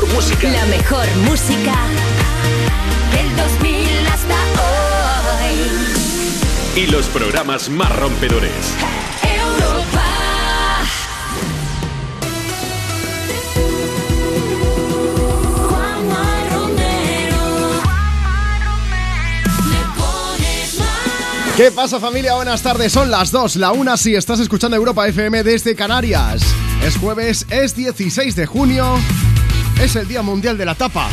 mejor música. La mejor música del 2000 hasta hoy. Y los programas más rompedores. Europa. Juanma Romero. Me pones más. ¿Qué pasa familia? Buenas tardes, son las 2, la 1 si estás escuchando Europa FM desde Canarias. Es jueves, es 16 de junio, es el Día Mundial de la Tapa.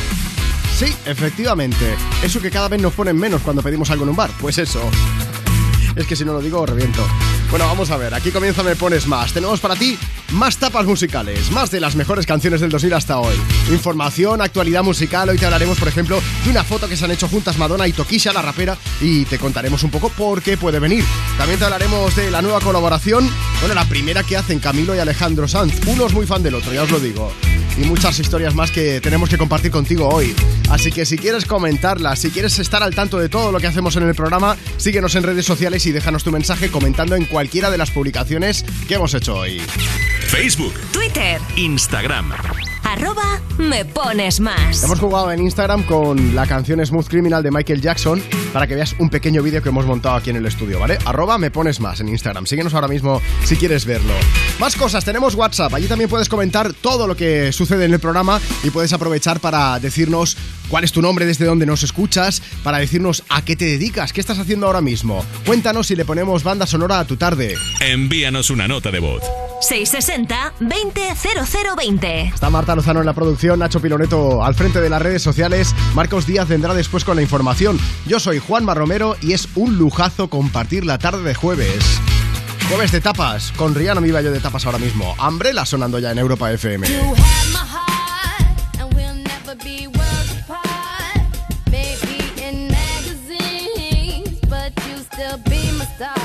Sí, efectivamente, eso que cada vez nos ponen menos cuando pedimos algo en un bar, pues eso. Es que si no lo digo, reviento. Bueno, vamos a ver, aquí comienza Me Pones Más. Tenemos para ti más tapas musicales, más de las mejores canciones del 2000 hasta hoy. Información, actualidad musical. Hoy te hablaremos, por ejemplo, de una foto que se han hecho juntas Madonna y Tokisha, la rapera, y te contaremos un poco por qué puede venir. También te hablaremos de la nueva colaboración, bueno, la primera que hacen Camilo y Alejandro Sanz. Uno es muy fan del otro, ya os lo digo. Y muchas historias más que tenemos que compartir contigo hoy. Así que si quieres comentarlas, si quieres estar al tanto de todo lo que hacemos en el programa, síguenos en redes sociales y déjanos tu mensaje comentando en cualquiera de las publicaciones que hemos hecho hoy. Facebook, Twitter. Instagram. Arroba me pones más. Hemos jugado en Instagram con la canción Smooth Criminal de Michael Jackson para que veas un pequeño vídeo que hemos montado aquí en el estudio, ¿vale? Arroba me pones más en Instagram. Síguenos ahora mismo si quieres verlo. Más cosas, tenemos WhatsApp. Allí también puedes comentar todo lo que sucede en el programa y puedes aprovechar para decirnos cuál es tu nombre, desde dónde nos escuchas, para decirnos a qué te dedicas, qué estás haciendo ahora mismo. Cuéntanos si le ponemos banda sonora a tu tarde. Envíanos una nota de voz. 660 200020. Está Marta Lozano en la producción, Nacho Piloneto al frente de las redes sociales, Marcos Díaz vendrá después con la información. Yo soy Juanma Romero y es un lujazo compartir la tarde de jueves. Jueves de tapas, con Rihanna me iba yo de tapas ahora mismo. Umbrella sonando ya en Europa FM. Be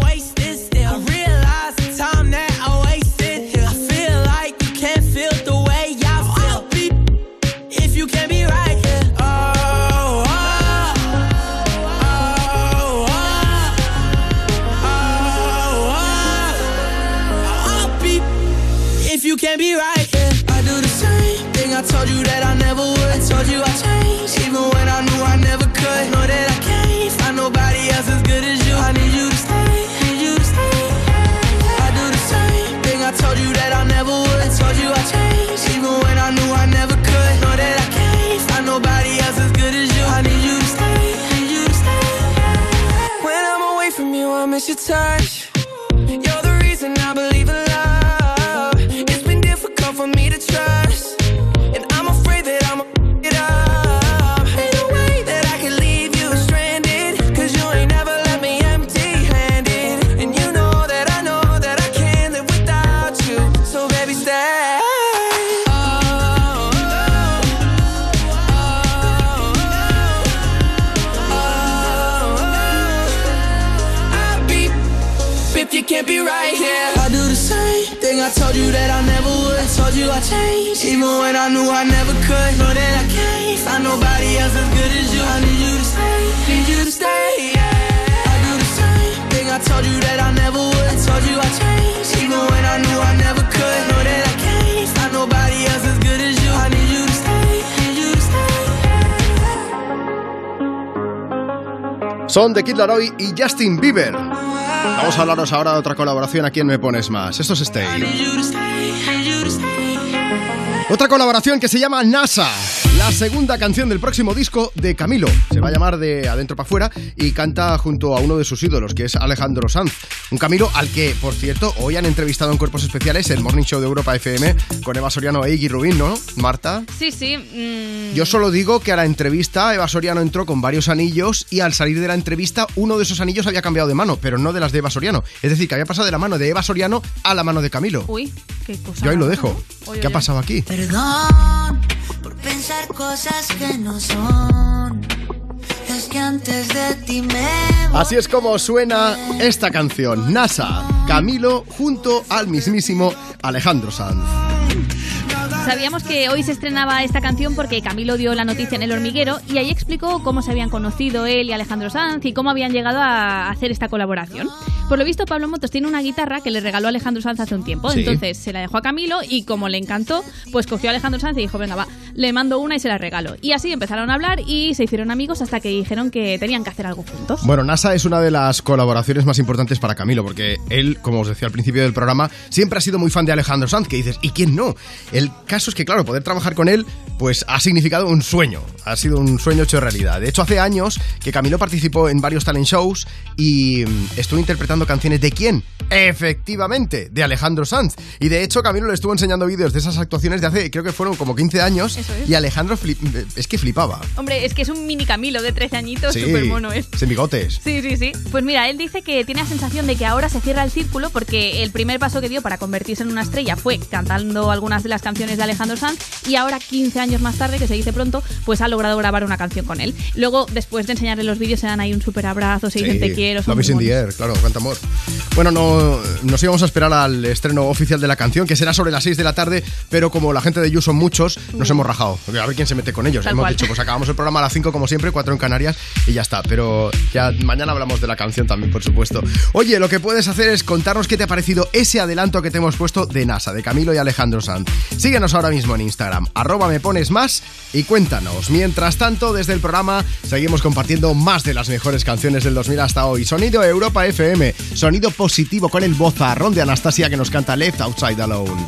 your touch. I changed, even when I knew I never could. Know that I can't find nobody else as good as you. I need you to stay, need you to stay. Yeah. I do the same thing I told you that I never would. I told you I changed, even when I knew I never could. Know that I can't find nobody else as good as you. I need you to stay, need you to stay. Son de Kid Laroi y Justin Bieber. Vamos a hablaros ahora de otra colaboración a quien me pones más. Esto es Stay. Otra colaboración que se llama NASA. La segunda canción del próximo disco de Camilo. Se va a llamar de adentro para afuera y canta junto a uno de sus ídolos, que es Alejandro Sanz. Un Camilo al que, por cierto, hoy han entrevistado en Cuerpos Especiales el Morning Show de Europa FM con Eva Soriano e Iggy Rubín, ¿no? Marta. Sí, sí. mm, Yo solo digo que a la entrevista Eva Soriano entró con varios anillos y al salir de la entrevista uno de esos anillos había cambiado de mano, pero no de las de Eva Soriano. Es decir, que había pasado de la mano de Eva Soriano a la mano de Camilo. Uy, qué cosa. Yo ahí lo dejo. ¿Qué ha pasado aquí? Perdón por pensar cosas que no son. Es que antes de ti me. Así es como suena esta canción, NASA, Camilo junto al mismísimo Alejandro Sanz. Sabíamos que hoy se estrenaba esta canción porque Camilo dio la noticia en El Hormiguero y ahí explicó cómo se habían conocido él y Alejandro Sanz y cómo habían llegado a hacer esta colaboración. Por lo visto, Pablo Motos tiene una guitarra que le regaló Alejandro Sanz hace un tiempo. Sí. Entonces se la dejó a Camilo y como le encantó, pues cogió a Alejandro Sanz y dijo, venga, va, le mando una y se la regalo. Y así empezaron a hablar y se hicieron amigos hasta que dijeron que tenían que hacer algo juntos. Bueno, NASA es una de las colaboraciones más importantes para Camilo, porque él, como os decía al principio del programa, siempre ha sido muy fan de Alejandro Sanz, que dices, ¿y quién no? El caso es que, claro, poder trabajar con él, pues ha significado un sueño, ha sido un sueño hecho realidad. De hecho, hace años que Camilo participó en varios talent shows y mm, estuvo interpretando canciones de quién? Efectivamente, de Alejandro Sanz. Y de hecho, Camilo le estuvo enseñando vídeos de esas actuaciones de hace, creo que fueron como 15 años, Eso es. y Alejandro flip- es que flipaba. Hombre, es que es un mini Camilo de 13 añitos, Sí, súper mono es. sin bigotes. Sí, sí, sí. Pues mira, él dice que tiene la sensación de que ahora se cierra el círculo porque el primer paso que dio para convertirse en una estrella fue cantando algunas de las canciones de Alejandro Sanz y ahora 15 años más tarde, que se dice pronto, pues ha logrado grabar una canción con él. Luego, después de enseñarle los vídeos, se dan ahí un súper abrazo, se dicen te quiero. son in the air, claro, cuánto amor. Bueno, no, nos íbamos a esperar al estreno oficial de la canción, que será sobre las 6 de la tarde, pero como la gente de You son muchos, nos hemos rajado. A ver quién se mete con ellos. Tal hemos cual. dicho, pues acabamos el programa a las 5 como siempre, 4 en Canarias y ya está. Pero ya mañana hablamos de la canción también, por supuesto. Oye, lo que puedes hacer es contarnos qué te ha parecido ese adelanto que te hemos puesto de NASA, de Camilo y Alejandro Sanz. Síguenos ahora mismo en Instagram, arroba me pones más y cuéntanos. Mientras tanto, desde el programa seguimos compartiendo más de las mejores canciones del 2000 hasta hoy. Sonido Europa FM, sonido positivo con el vozarrón de Anastasia que nos canta Left Outside Alone.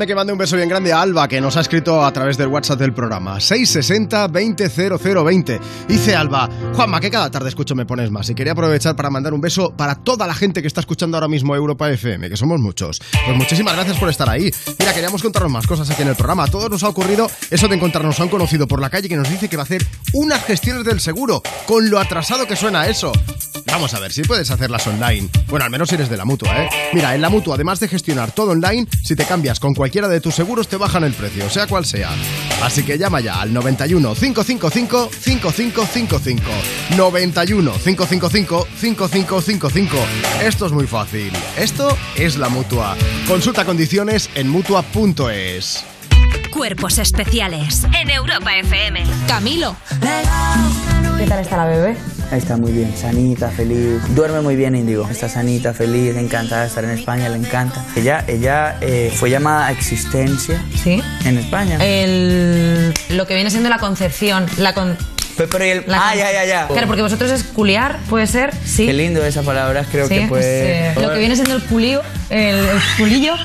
Dejadme que mande un beso bien grande a Alba, que nos ha escrito a través del WhatsApp del programa. 660-200020. Dice Alba, Juanma, que cada tarde escucho Me Pones Más. Y quería aprovechar para mandar un beso para toda la gente que está escuchando ahora mismo Europa FM, que somos muchos. Pues muchísimas gracias por estar ahí. Mira, queríamos contaros más cosas aquí en el programa. A todos nos ha ocurrido eso de encontrarnos a un conocido por la calle que nos dice que va a hacer unas gestiones del seguro, con lo atrasado que suena eso. Vamos a ver si puedes hacerlas online. Bueno, al menos si eres de la mutua, ¿eh? Mira, en la mutua, además de gestionar todo online, si te cambias con cualquiera de tus seguros, te bajan el precio, sea cual sea. Así que llama ya al 91 555 5555. 91 555 5555. Esto es muy fácil. Esto es la mutua. Consulta condiciones en mutua.es. Cuerpos especiales en Europa FM. Camilo. ¿Qué tal está la bebé? Está muy bien, sanita, feliz. Duerme muy bien, Indigo. Está sanita, feliz, encantada de estar en España, le encanta. Ella, ella eh, fue llamada a existencia ¿Sí? en España. El, lo que viene siendo la concepción. La con, Pero, y el- ah, ya, ya, ya. Claro, porque vosotros es culiar, puede ser, sí. Qué lindo esa palabra, creo Sí, que pues, puede... eh, lo que viene siendo el culío, el, el culillo.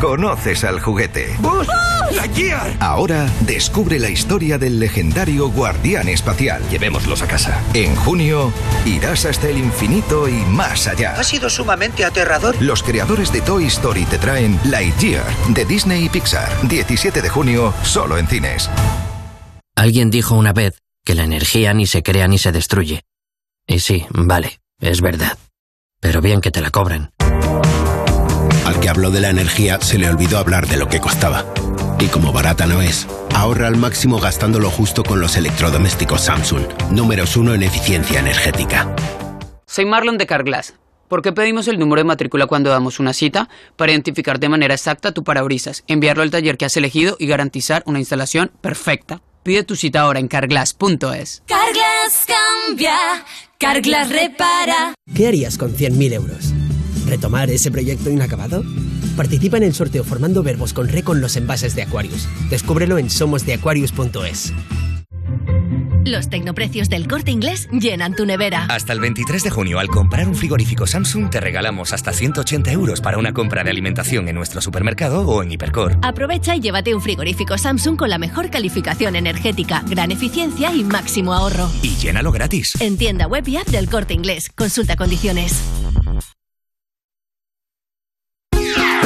Conoces al juguete. Ahora descubre la historia del legendario guardián espacial. Llevémoslos a casa. En junio irás hasta el infinito y más allá. Ha sido sumamente aterrador. Los creadores de Toy Story te traen Lightyear de Disney y Pixar. 17 de junio, solo en cines. Alguien dijo una vez que la energía ni se crea ni se destruye. Y sí, vale, es verdad. Pero bien que te la cobran. Al que habló de la energía se le olvidó hablar de lo que costaba. Y como barata no es, ahorra al máximo gastando lo justo con los electrodomésticos Samsung, números uno en eficiencia energética. Soy Marlon de Carglass. ¿Por qué pedimos el número de matrícula cuando damos una cita? Para identificar de manera exacta tu parabrisas, enviarlo al taller que has elegido y garantizar una instalación perfecta. Pide tu cita ahora en carglass.es. Carglass cambia, Carglass repara. ¿Qué harías con 100.000 euros? ¿Retomar ese proyecto inacabado? Participa en el sorteo formando verbos con re con los envases de Aquarius. Descúbrelo en somosdeaquarius.es. Los tecnoprecios del corte inglés llenan tu nevera. Hasta el 23 de junio, al comprar un frigorífico Samsung, te regalamos hasta 180 euros para una compra de alimentación en nuestro supermercado o en Hipercor. Aprovecha y llévate un frigorífico Samsung con la mejor calificación energética, gran eficiencia y máximo ahorro. Y llénalo gratis. En tienda web y app del corte inglés. Consulta condiciones.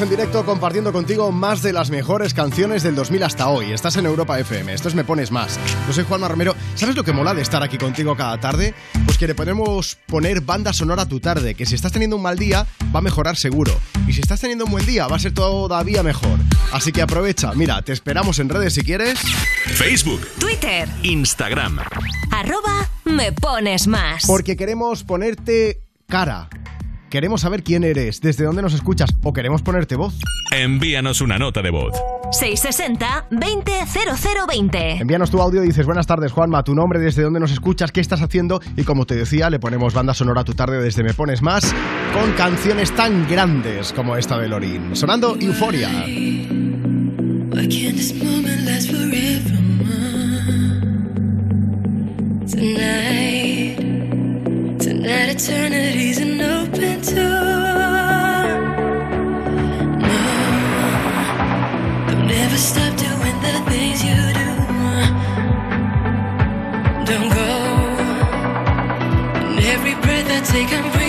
En directo compartiendo contigo más de las mejores canciones del 2000 hasta hoy. Estás en Europa FM, esto es Me Pones Más. Yo soy Juanma Romero. ¿Sabes lo que mola de estar aquí contigo cada tarde? Pues que le podemos poner banda sonora a tu tarde, que si estás teniendo un mal día va a mejorar seguro. Y si estás teniendo un buen día va a ser todavía mejor. Así que aprovecha, mira, te esperamos en redes si quieres. Facebook, Twitter, Instagram. arroba me pones más. Porque queremos ponerte cara. Queremos saber quién eres, desde dónde nos escuchas o queremos ponerte voz. Envíanos una nota de voz. 660-200020. Envíanos tu audio y dices buenas tardes Juanma, tu nombre, desde dónde nos escuchas, qué estás haciendo y como te decía le ponemos banda sonora a tu tarde desde Me Pones Más con canciones tan grandes como esta de Lorin, sonando Euforia. Tonight, eternity's an open door. No, don't ever stop doing the things you do. Don't go. Every breath I take, I'm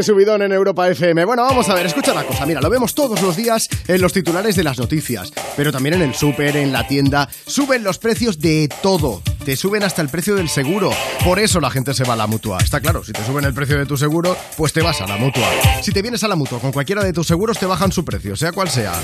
Ese subidón en Europa FM. Bueno, vamos a ver, escucha una cosa. Mira, lo vemos todos los días en los titulares de las noticias, pero también en el súper, en la tienda. Suben los precios de todo. Te suben hasta el precio del seguro. Por eso la gente se va a la mutua. Está claro, si te suben el precio de tu seguro, pues te vas a la mutua. Si te vienes a la mutua con cualquiera de tus seguros, te bajan su precio, sea cual sea.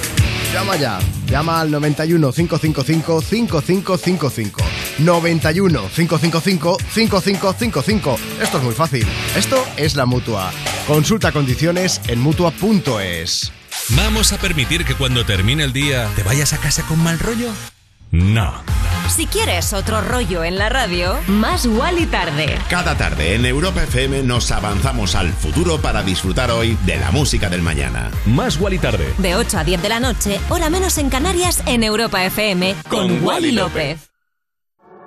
Llama ya. Llama al 91 555 5555. 91 555 5555. Esto es muy fácil. Esto es la mutua. Consulta condiciones en mutua.es. ¿Vamos a permitir que cuando termine el día te vayas a casa con mal rollo? No. Si quieres otro rollo en la radio, más y tarde. Cada tarde en Europa FM nos avanzamos al futuro para disfrutar hoy de la música del mañana. Más y tarde. De 8 a 10 de la noche, hora menos en Canarias, en Europa FM, con, Con Wally Wally López.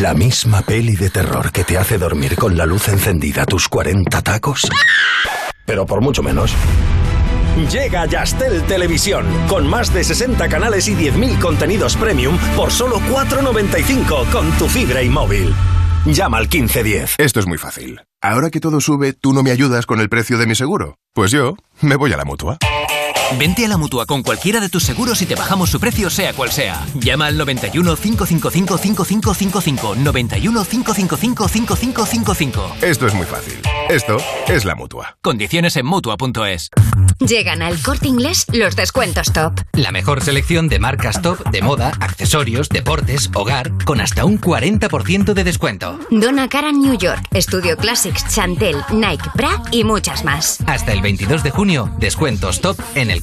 La misma peli de terror que te hace dormir con la luz encendida tus 40 tacos. Pero por mucho menos. Llega Yastel Televisión, con más de 60 canales y 10.000 contenidos premium por solo 4,95 con tu fibra y móvil. Llama al 1510. Esto es muy fácil. Ahora que todo sube, ¿tú no me ayudas con el precio de mi seguro? Pues yo me voy a la mutua. Vente a la mutua con cualquiera de tus seguros y te bajamos su precio, sea cual sea. Llama al 91 555 5555. 91 555 5555. Esto es muy fácil. Esto es la mutua. Condiciones en mutua.es. Llegan al corte inglés los descuentos top. La mejor selección de marcas top de moda, accesorios, deportes, hogar, con hasta un 40% de descuento. Donna Karan New York, Studio Classics, Chantel, Nike, Bra y muchas más. Hasta el 22 de junio, descuentos top en el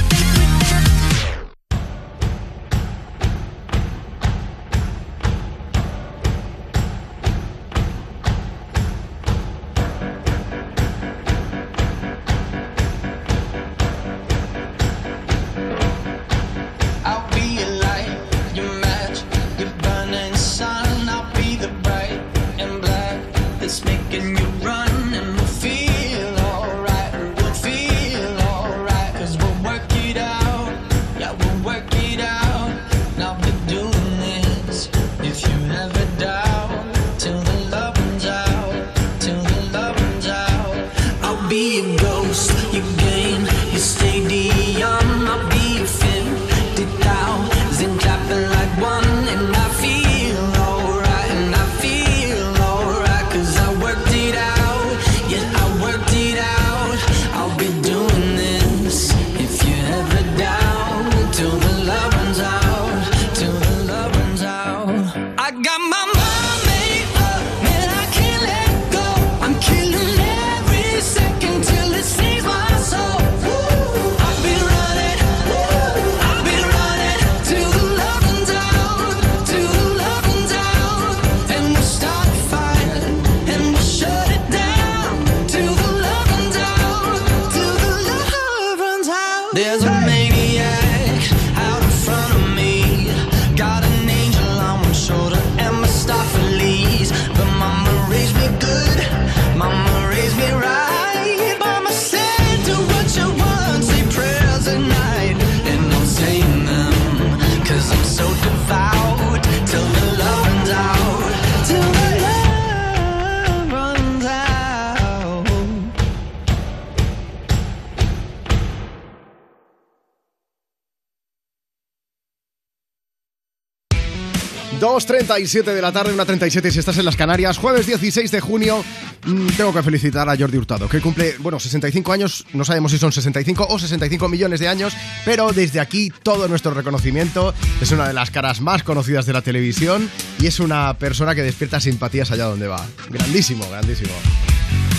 2.37 de la tarde, 1.37 si estás en las Canarias. Jueves 16 de junio. Mm, Tengo que felicitar a Jordi Hurtado, que cumple, bueno, 65 años. No sabemos si son 65 o 65 millones de años, pero desde aquí todo nuestro reconocimiento. Es una de las caras más conocidas de la televisión y es una persona que despierta simpatías allá donde va. Grandísimo, grandísimo.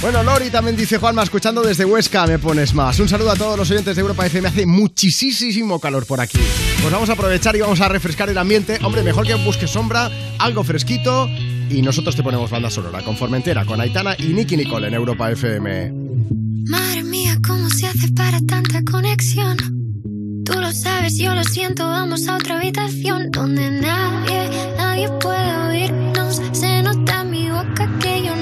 Bueno, Lori también dice Juanma, escuchando desde Huesca me pones más. Un saludo a todos los oyentes de Europa FM. Hace muchísimo calor por aquí. Pues vamos a aprovechar y vamos a refrescar el ambiente. Hombre, mejor que busques sombra, algo fresquito. Y nosotros te ponemos banda sonora con Formentera, con Aitana y Nicky Nicole en Europa FM. Madre mía, ¿cómo se hace para tanta conexión? Tú lo sabes, yo lo siento. Vamos a otra habitación donde nadie, nadie puede oírnos. Se nota en mi boca que yo no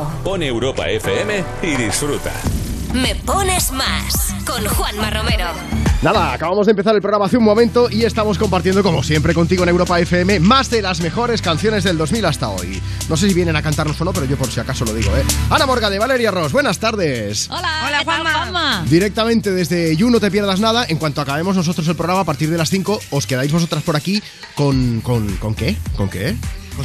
Radio. Pon Europa FM y disfruta. Me pones más con Juanma Romero. Nada, acabamos de empezar el programa hace un momento y estamos compartiendo, como siempre, contigo en Europa FM más de las mejores canciones del 2000 hasta hoy. No sé si vienen a cantarnos o no, pero yo por si acaso lo digo, ¿eh? Ana Morga de Valeria Ross, buenas tardes. Hola, Hola Juanma. Directamente desde You No Te Pierdas Nada, en cuanto acabemos nosotros el programa a partir de las 5, os quedáis vosotras por aquí con... ¿Con, ¿con qué? ¿Con qué?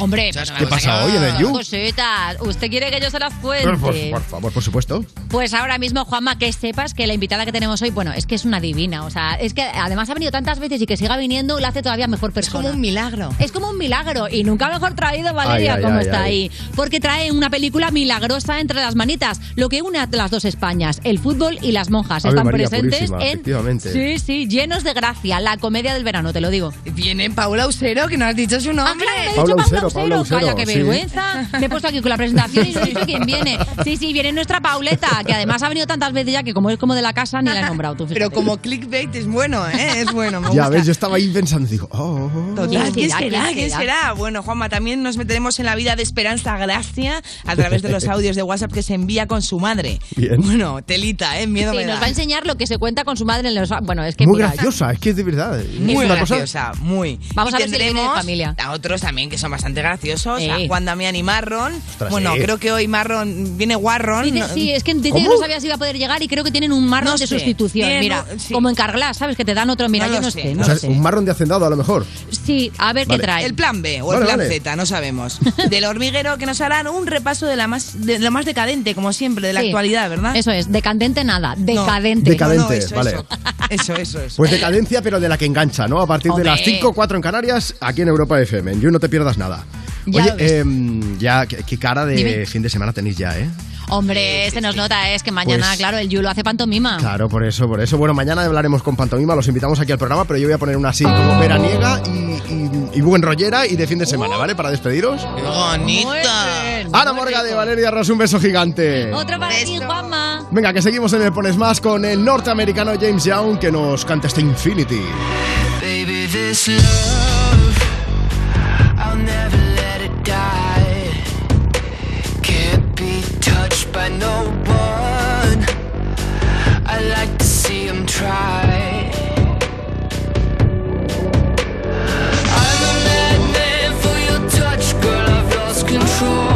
Hombre, ¿Qué pasa hoy en el You? Cositas. ¿Usted quiere que yo se las cuente? Por- por favor, por supuesto. Pues ahora mismo, Juanma, que sepas que la invitada que tenemos hoy, bueno, es que es una divina. O sea, es que además ha venido tantas veces y que siga viniendo lo hace todavía mejor persona. Es como un milagro. Es como un milagro. Y nunca mejor traído, Valeria, Ay, ay, como ay, está ay. ahí. Porque trae una película milagrosa entre las manitas. Lo que une a las dos Españas, el fútbol y las monjas. Ave Están María presentes Purísima, en. Sí, sí, llenos de gracia. La comedia del verano, te lo digo. Viene Paula Usero, que no has dicho su nombre. Ah, claro, me he Paula dicho Usero, Paula Usero, Calla, qué sí. vergüenza. Me he puesto aquí con la presentación y no he dicho quién viene. Sí, sí, viene nuestra Pauleta, que además ha venido tantas veces ya que como es como de la casa ni la he nombrado. Tú, Pero como clickbait es bueno, ¿eh? Es bueno, me Ya gusta. ves, yo estaba ahí pensando, digo, oh, oh, oh. Total, ¿quién será? será? ¿Quién ¿Quién será? será? Bueno, Juanma, también nos meteremos en la vida de Esperanza Gracia a través de los audios de WhatsApp que se envía con su madre. Bien. Bueno, telita, ¿eh? Miedo Sí, me nos da. va a enseñar lo que se cuenta con su madre en los... Bueno, es que Muy mira, graciosa, es que de verdad. Muy es una cosa- graciosa, muy. Vamos Y a ver si le viene de tendremos familia. A otros también que son bastante graciosos, a Juan Damián y Marron. Ostras, bueno, sí. creo que hoy Marron viene Warron. Sí, es que que ¿Cómo? no sabía si iba a poder llegar y creo que tienen un marrón No de sé. sustitución. Mira, sí. como en Carglass, ¿sabes? Que te dan otro. Mira, No yo no sé, sé, no no o sea, sé. un marrón de hacendado a lo mejor. Sí, a ver Vale. qué trae. El plan B o el plan vale. Z, no sabemos. Del hormiguero que nos harán un repaso de la más de lo más decadente, como siempre, de la Sí. actualidad, ¿verdad? Eso es, decadente nada, decadente. Decadente, No, no, eso, vale. Eso, eso, eso. eso. Pues decadencia, pero de la que engancha, ¿no? A partir Hombre. de las 5, 4 en Canarias, aquí en Europa FM. En You no te pierdas nada. Ya Oye, em, ya, qué, qué cara de Dime. fin de semana tenéis ya, ¿eh? Hombre, se nos nota, es que mañana, Pues- claro, el Yu lo hace pantomima. Claro, por eso, por eso. Bueno, mañana hablaremos con Pantomima, los invitamos aquí al programa, pero yo voy a poner una así como veraniega y, y, y buen rollera y de fin de semana, ¿vale? Para despediros. ¡Qué bonita! Ana Morga de Valeria Ross, un beso gigante. Otro para ti, Juanma. Venga, que seguimos en el Pones Más con el norteamericano James Young que nos canta este Infinity. Baby, this love, I'll never let it die. Control.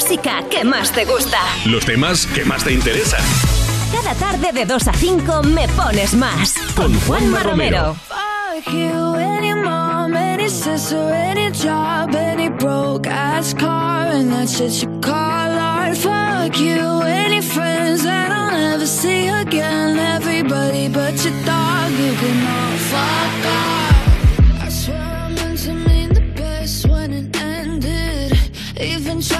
Música que más te gusta. Los temas que más te interesan. Cada tarde de 2 a 5 me pones más. Con Juanma Romero. Fuck you, any mom, any sister, any job, any broke ass car, and that shit you call art. Fuck you, any friends that I'll never see again. Everybody but your dog, you can all fuck off. I swear I meant to mean the best when it ended. Even tried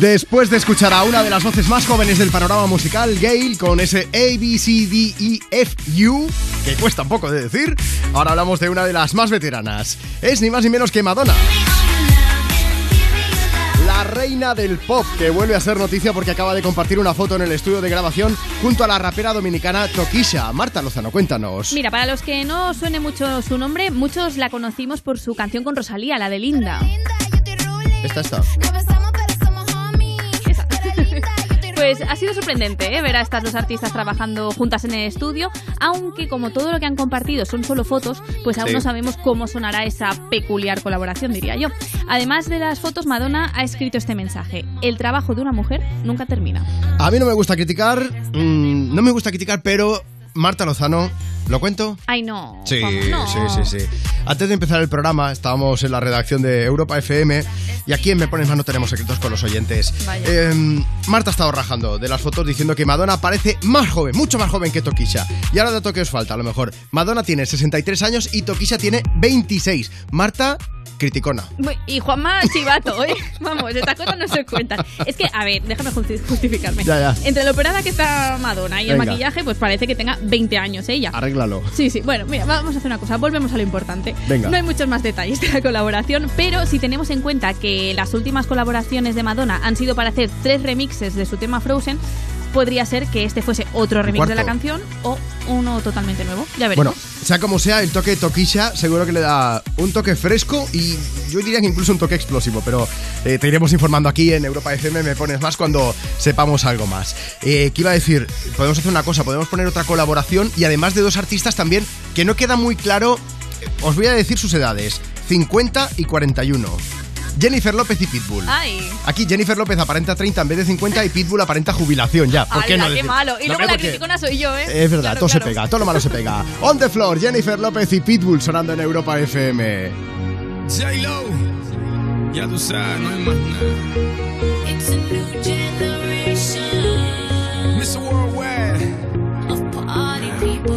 Después de escuchar a una de las voces más jóvenes del panorama musical, Gail, con ese A, B, C, D, E, F, U, que cuesta un poco de decir, ahora hablamos de una de las más veteranas. Es ni más ni menos que Madonna. La reina del pop, que vuelve a ser noticia porque acaba de compartir una foto en el estudio de grabación junto a la rapera dominicana Tokisha. Marta Lozano, cuéntanos. Mira, para los que no suene mucho su nombre, muchos la conocimos por su canción con Rosalía, la de Linda. Esta está. Pues ha sido sorprendente ¿eh? ver a estas dos artistas trabajando juntas en el estudio, aunque como todo lo que han compartido son solo fotos, pues aún Sí. no sabemos cómo sonará esa peculiar colaboración, diría yo. Además de las fotos, Madonna ha escrito este mensaje. El trabajo de una mujer nunca termina. A mí no me gusta criticar, mm, no me gusta criticar, pero Marta Lozano, ¿Lo cuento? Ay, no. Sí, no. sí, sí, sí. Antes de empezar el programa, estábamos en la redacción de Europa FM y aquí en Me Pones Más no tenemos secretos con los oyentes. Vaya. Eh, Marta ha estado rajando de las fotos diciendo que Madonna parece más joven, mucho más joven que Tokisha. Y ahora dato que os falta, a lo mejor. Madonna tiene 63 años y Tokisha tiene 26. Marta, criticona. Y Juanma Chivato, ¿eh? Vamos, estas cosas no se cuentan. Es que, a ver, déjame justi- justificarme. Ya, ya. Entre lo operada que está Madonna y el Venga. maquillaje, pues parece que tenga 20 años ella. Arréglalo. Sí, sí. Bueno, mira, vamos a hacer una cosa. Volvemos a lo importante. Venga. No hay muchos más detalles de la colaboración, pero si tenemos en cuenta que las últimas colaboraciones de Madonna han sido para hacer tres remixes de su tema Frozen, podría ser que este fuese otro remix de la canción o uno totalmente nuevo. Ya veremos. Bueno, sea como sea, el toque de Tokisha seguro que le da un toque fresco y yo diría que incluso un toque explosivo, pero eh, te iremos informando aquí en Europa FM, me pones más cuando sepamos algo más. Eh, ¿Qué iba a decir? Podemos hacer una cosa, podemos poner otra colaboración y además de dos artistas también que no queda muy claro, eh, os voy a decir sus edades, 50 y 41. Jennifer López y Pitbull. Ay. Aquí Jennifer López aparenta 30 en vez de 50 y Pitbull aparenta jubilación ya. ¿Por qué Ala, no qué decir? malo. Y No, luego la porque- criticona soy yo, ¿eh? es verdad, Claro, todo se claro. pega, todo lo malo se pega. On the floor, Jennifer López y Pitbull sonando en Europa FM. J-Lo, ya tú sabes, no hay más nada. It's a new generation Mr. Worldwide, of party people.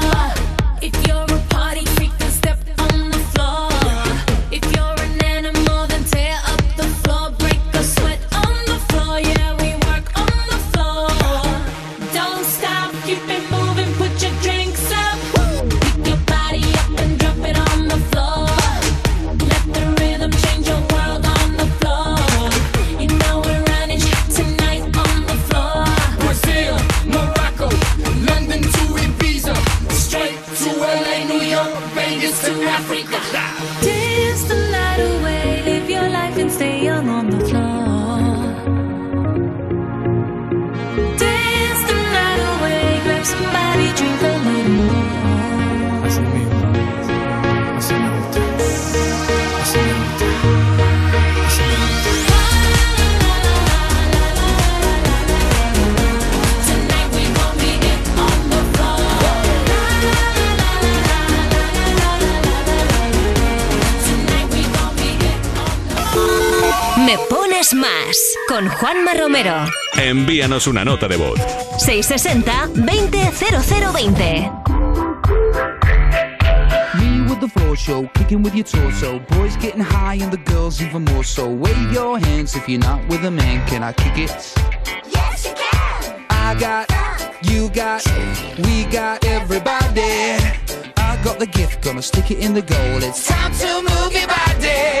Romero. Envíanos una nota de voz. 660 200020. Me with the floor show, kicking with your torso. Boys getting high and the girls even more so. Wave your hands if you're not with a man. Can I kick it? Yes, you can. I got, you got, we got everybody. I got the gift, gonna stick it in the goal. It's time to move your body.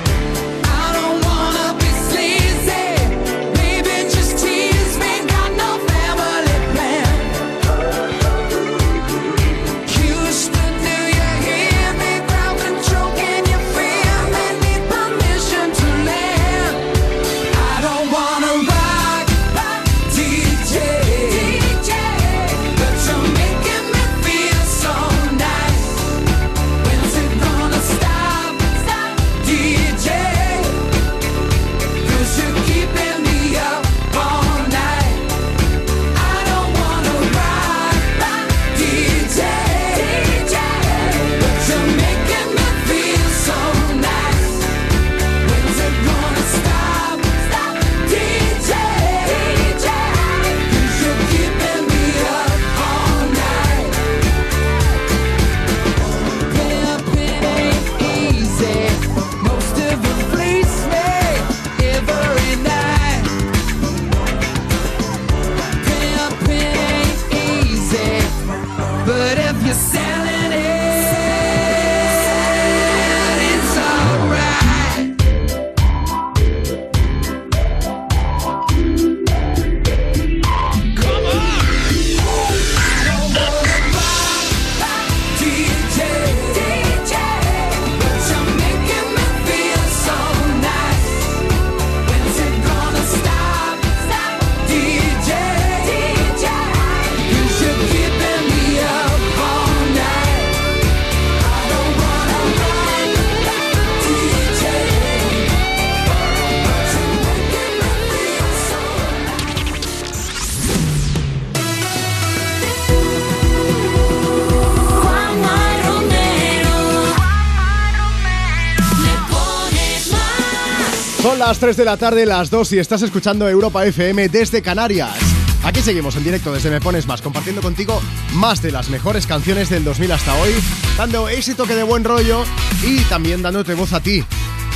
Las 3 de la tarde, las 2 y estás escuchando Europa FM desde Canarias. Aquí seguimos en directo desde Me Pones Más, compartiendo contigo más de las mejores canciones del 2000 hasta hoy, dando ese toque de buen rollo y también dándote voz a ti.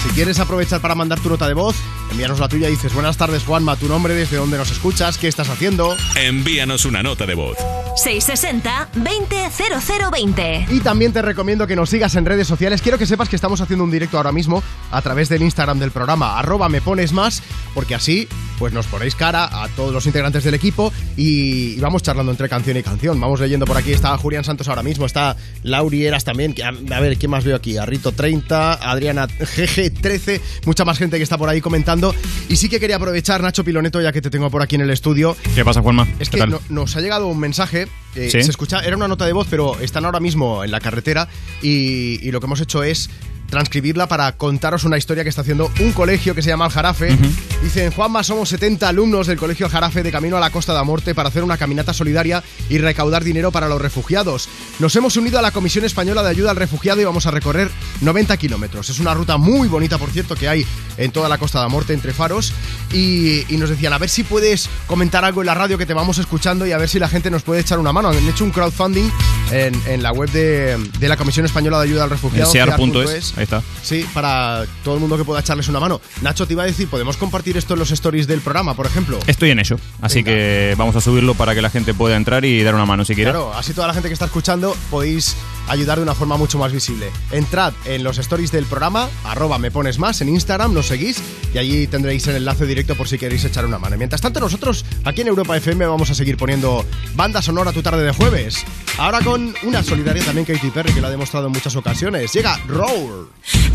Si quieres aprovechar para mandar tu nota de voz, envíanos la tuya y dices buenas tardes Juanma, tu nombre, desde dónde nos escuchas, qué estás haciendo. Envíanos una nota de voz. 660-200020. Y también te recomiendo que nos sigas en redes sociales. Quiero que sepas que estamos haciendo un directo ahora mismo a través del Instagram del programa, arroba me pones más, porque así pues nos ponéis cara a todos los integrantes del equipo y, vamos charlando entre canción y canción. Vamos leyendo por aquí, está Julián Santos ahora mismo, está Lauri Eras también, que- a, ver, ¿quién más veo aquí? A Rito 30, Adriana GG13, mucha más gente que está por ahí comentando. Y sí que quería aprovechar, Nacho Piloneto, ya que te tengo por aquí en el estudio, ¿Qué pasa, Juanma? es ¿Qué que tal? no- nos ha llegado un mensaje. Eh, Sí. Se escucha, era una nota de voz, pero están ahora mismo en la carretera y, y lo que hemos hecho es transcribirla para contaros una historia que está haciendo un colegio que se llama Aljarafe. Dicen, Juanma, somos 70 alumnos del colegio Aljarafe de camino a la Costa de la Muerte para hacer una caminata solidaria y recaudar dinero para los refugiados. Nos hemos unido a la Comisión Española de Ayuda al Refugiado y vamos a recorrer 90 kilómetros. Es una ruta muy bonita, por cierto, que hay en toda la Costa de la Muerte entre faros y, y nos decían, a ver si puedes comentar algo en la radio que te vamos escuchando y a ver si la gente nos puede echar una mano. Han hecho un crowdfunding en, en la web de, de la Comisión Española de Ayuda al Refugiado. Sear.es, ahí está. Sí, para todo el mundo que pueda echarles una mano. Nacho, te iba a decir, ¿podemos compartir esto en los stories del programa, por ejemplo? Estoy en ello, así que vamos a subirlo para que la gente pueda entrar y dar una mano si quiere. Claro, así toda la gente que está escuchando podéis ayudar de una forma mucho más visible. Entrad en los stories del programa, arroba me pones más en Instagram, nos seguís y allí tendréis el enlace directo por si queréis echar una mano. Y Mientras tanto, nosotros aquí en Europa FM vamos a seguir poniendo banda sonora tu tarde de jueves. Ahora con una solidaria también Katy Perry que lo ha demostrado en muchas ocasiones. Llega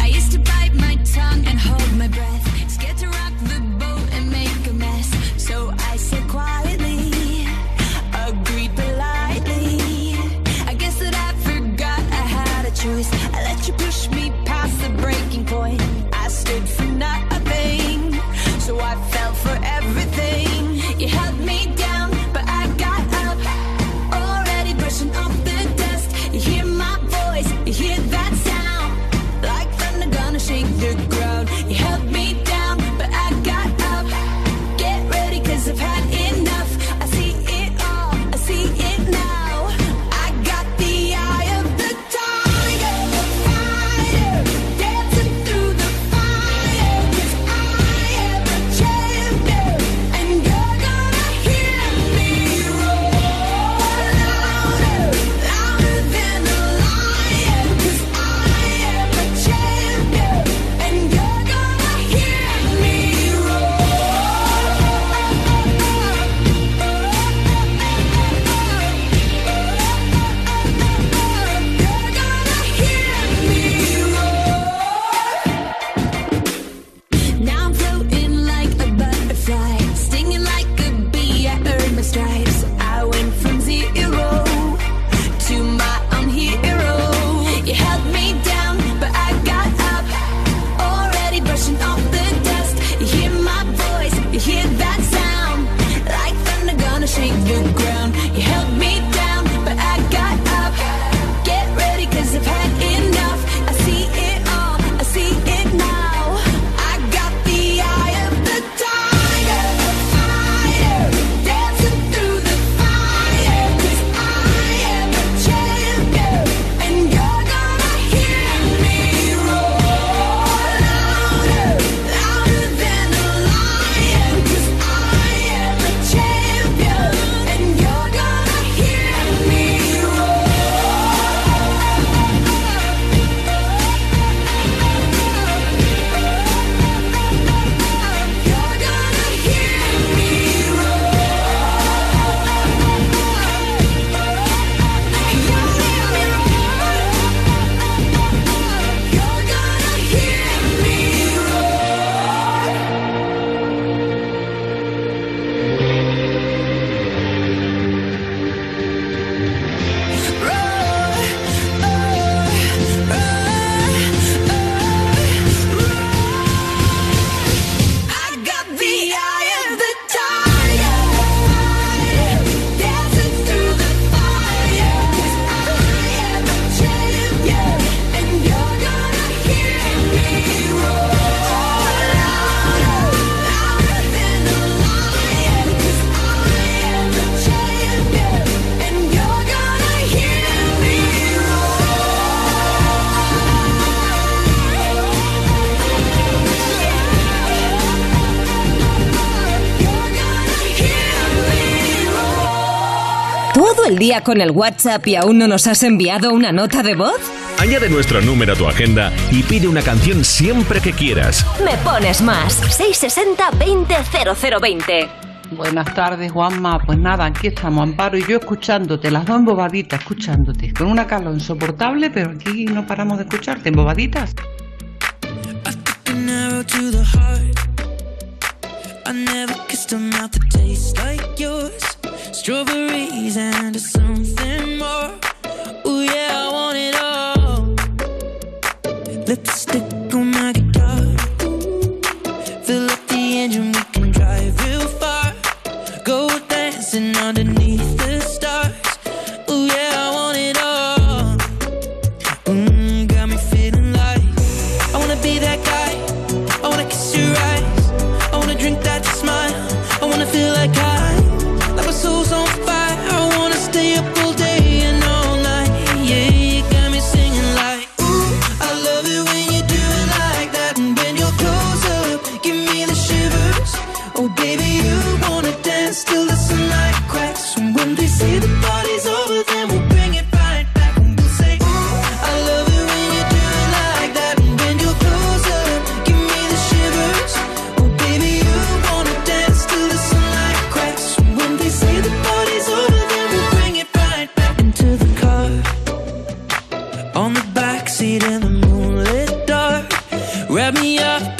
I used to bite my tongue and hold my breath. Scared to rock the boat and make a mess. So I said quietly, agreed politely. I guess that I forgot I had a choice. día con el WhatsApp y aún no nos has enviado una nota de voz? Añade nuestro número a tu agenda y pide una canción siempre que quieras. Me pones más. 660-200020. Buenas tardes, Juanma. Pues nada, aquí estamos, Amparo y yo escuchándote, las dos embobaditas, escuchándote. Con una calor insoportable, pero aquí no paramos de escucharte, embobaditas. strawberries and something more. Ooh yeah. on the backseat in the moonlit dark. Wrap me up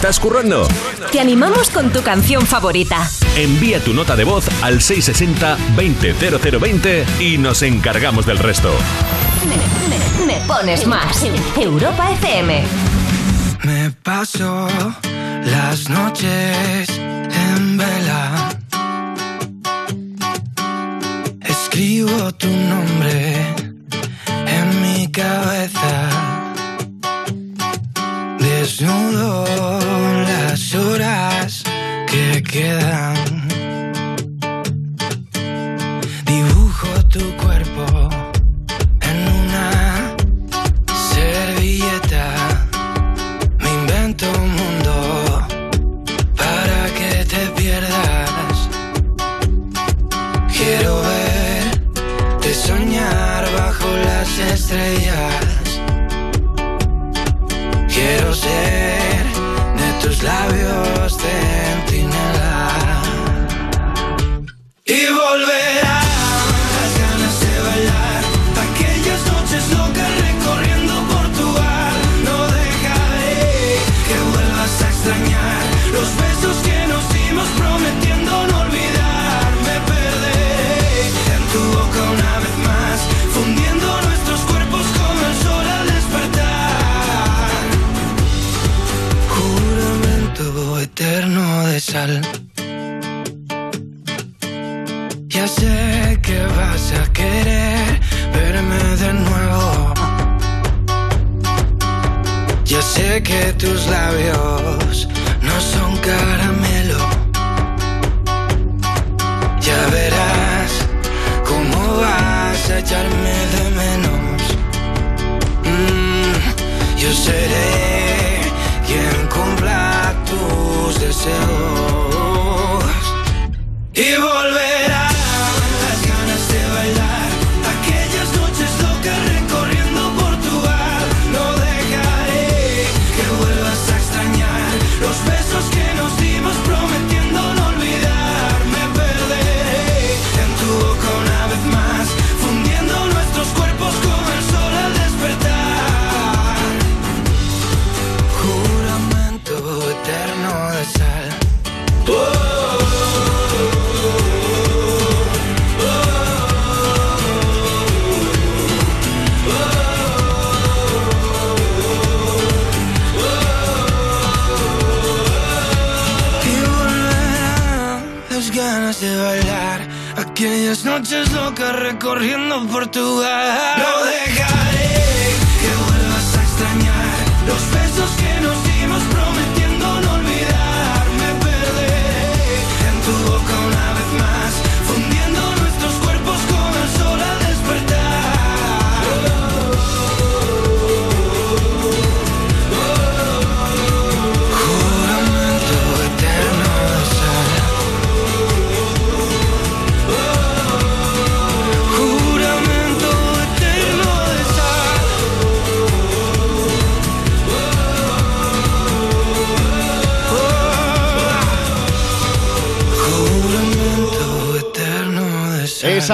¿Estás currando? Te animamos con tu canción favorita. Envía tu nota de voz al 660-200020 y nos encargamos del resto. Me, me pones más. Europa FM. Me paso las noches en vela. Escribo tu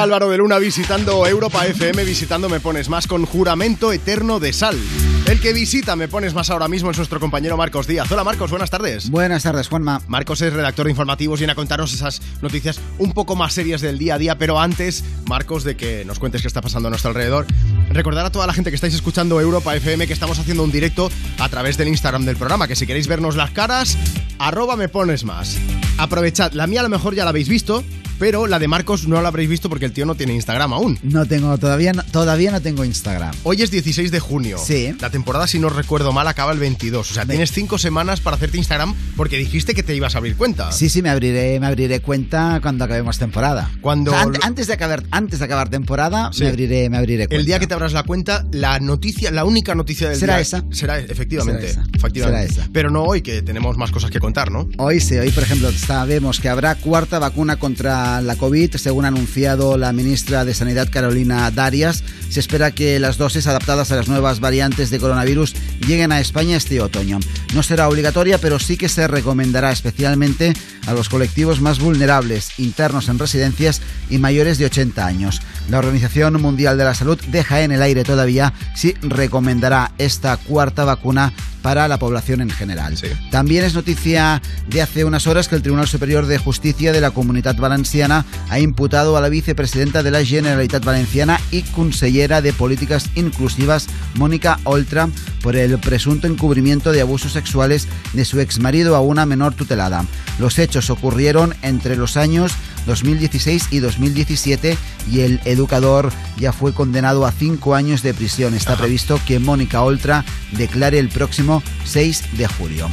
Álvaro de Luna visitando Europa FM, visitando Me Pones Más con juramento eterno de sal. El que visita Me Pones Más ahora mismo es nuestro compañero Marcos Díaz. Hola Marcos, buenas tardes. Buenas tardes, Juanma. Marcos es redactor de informativos y viene a contarnos esas noticias un poco más serias del día a día, pero antes, Marcos, de que nos cuentes qué está pasando a nuestro alrededor, recordar a toda la gente que estáis escuchando Europa FM que estamos haciendo un directo a través del Instagram del programa, que si queréis vernos las caras, arroba me pones más. Aprovechad, la mía a lo mejor ya la habéis visto, pero la de Marcos no la habréis visto porque el tío no tiene Instagram aún. No tengo, todavía no, todavía no tengo Instagram. Hoy es 16 de junio. Sí. La temporada, si no recuerdo mal, acaba el 22. O sea, tienes cinco semanas para hacerte Instagram porque dijiste que te ibas a abrir cuenta. Sí, sí, me abriré, me abriré cuenta cuando acabemos temporada. Cuando O sea, ante- antes de acabar, antes de acabar temporada, Sí. me abriré, me abriré cuenta. El día que te abras la cuenta, la noticia, la única noticia del Será día esa. será efectivamente, Será esa. Efectivamente. Será esa. Pero no hoy que tenemos más cosas que contar, ¿no? Hoy sí, hoy por ejemplo sabemos que habrá cuarta vacuna contra contra la COVID. Según ha anunciado la ministra de Sanidad Carolina Darias, se espera que las dosis adaptadas a las nuevas variantes de coronavirus lleguen a España este otoño. No será obligatoria, pero sí que se recomendará especialmente a los colectivos más vulnerables, internos en residencias y mayores de 80 años. La Organización Mundial de la Salud deja en el aire todavía si recomendará esta cuarta vacuna para la población en general. También es noticia de hace unas horas que el Tribunal Superior de Justicia de la Comunidad Valenciana ha imputado a la vicepresidenta de la Generalitat Valenciana y consellera de Políticas Inclusivas, Mónica Oltra, por el presunto encubrimiento de abusos sexuales de su exmarido a una menor tutelada. Los hechos ocurrieron entre los años 2016 y 2017 y el educador ya fue condenado a cinco años de prisión. Está previsto que Mónica Oltra declare el próximo 6 de julio.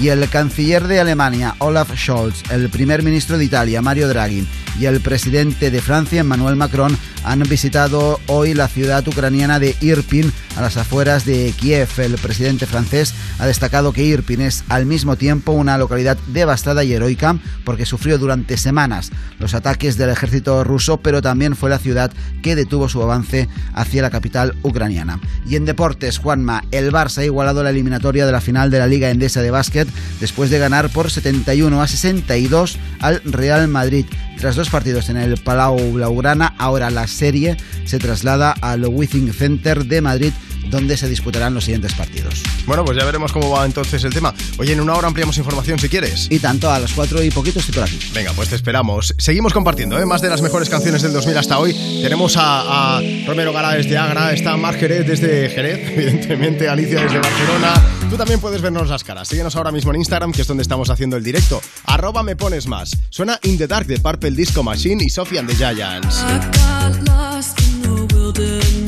Y el canciller de Alemania, Olaf Scholz, el primer ministro de Italia, Mario Draghi, y el presidente de Francia, Emmanuel Macron, han visitado hoy la ciudad ucraniana de Irpin, a las afueras de Kiev. El presidente francés ha destacado que Irpin es al mismo tiempo una localidad devastada y heroica porque sufrió durante semanas los ataques del ejército ruso, pero también fue la ciudad que detuvo su avance hacia la capital ucraniana. Y en deportes, Juanma, el Barça ha igualado la eliminatoria de la final de la Liga Endesa de Básquet después de ganar por 71 a 62 al Real Madrid. Tras dos partidos en el Palau Blaugrana, ahora la serie se traslada al Withing Center de Madrid donde se disputarán los siguientes partidos. Bueno, pues ya veremos cómo va entonces el tema. Oye, en una hora ampliamos información si quieres. Y tanto, a las cuatro y poquito estoy por aquí. Venga, pues te esperamos. Seguimos compartiendo, ¿eh? Más de las mejores canciones del 2000 hasta hoy. Tenemos a, a Romero Gala desde Agra, está Mar Jerez desde Jerez, evidentemente Alicia desde Barcelona. Tú también puedes vernos las caras. Síguenos ahora mismo en Instagram, que es donde estamos haciendo el directo. Arroba me pones más. Suena In the Dark de Purple Disco Machine y Sophie and the Giants. I got lost in the wilderness. I thought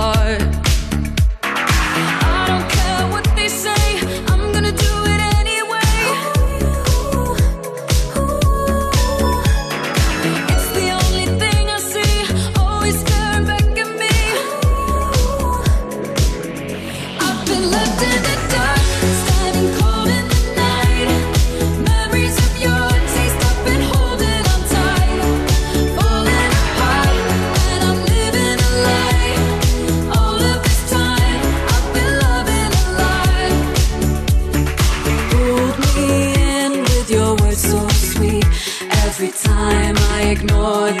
Ignore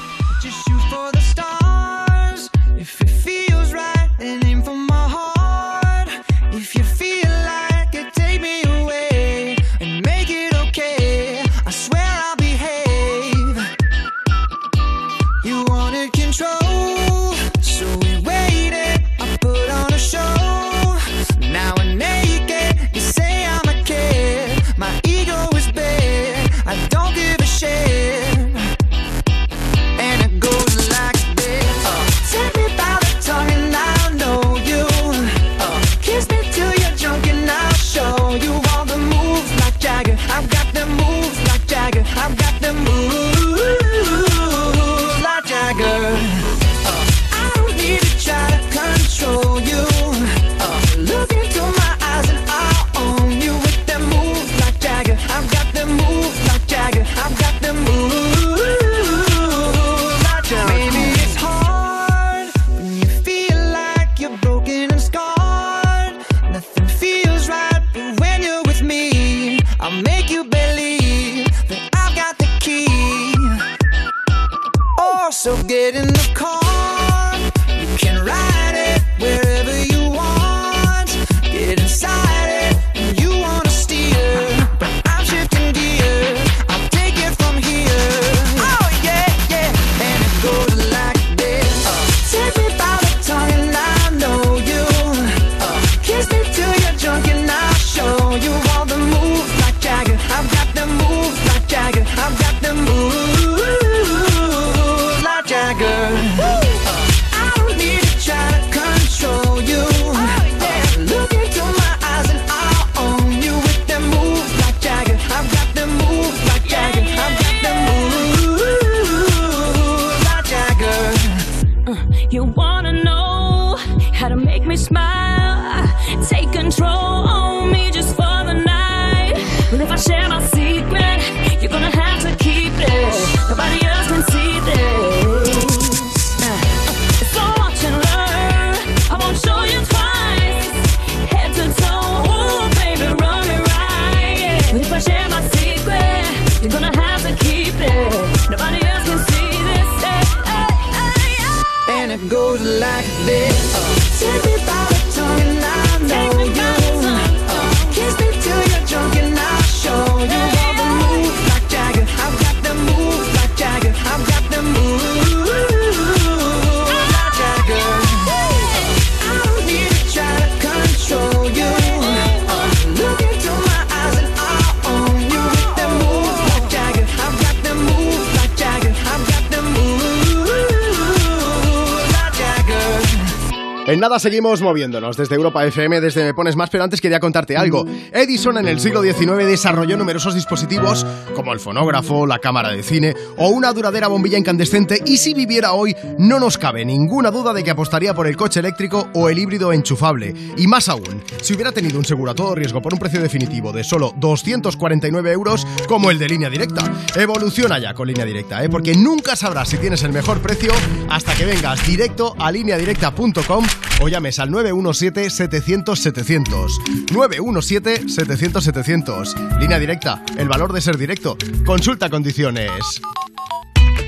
Nada seguimos moviéndonos desde Europa FM, desde Me Pones Más, pero antes quería contarte algo. Edison en el siglo XIX desarrolló numerosos dispositivos como el fonógrafo, la cámara de cine o una duradera bombilla incandescente y si viviera hoy no nos cabe ninguna duda de que apostaría por el coche eléctrico o el híbrido enchufable. Y más aún, si hubiera tenido un seguro a todo riesgo por un precio definitivo de solo 249 euros como el de línea directa. Evoluciona ya con línea directa, ¿eh? porque nunca sabrás si tienes el mejor precio hasta que vengas directo a lineadirecta.com o llames al 917-700-700. 917-700-700. Línea directa, el valor de ser directo. Consulta condiciones.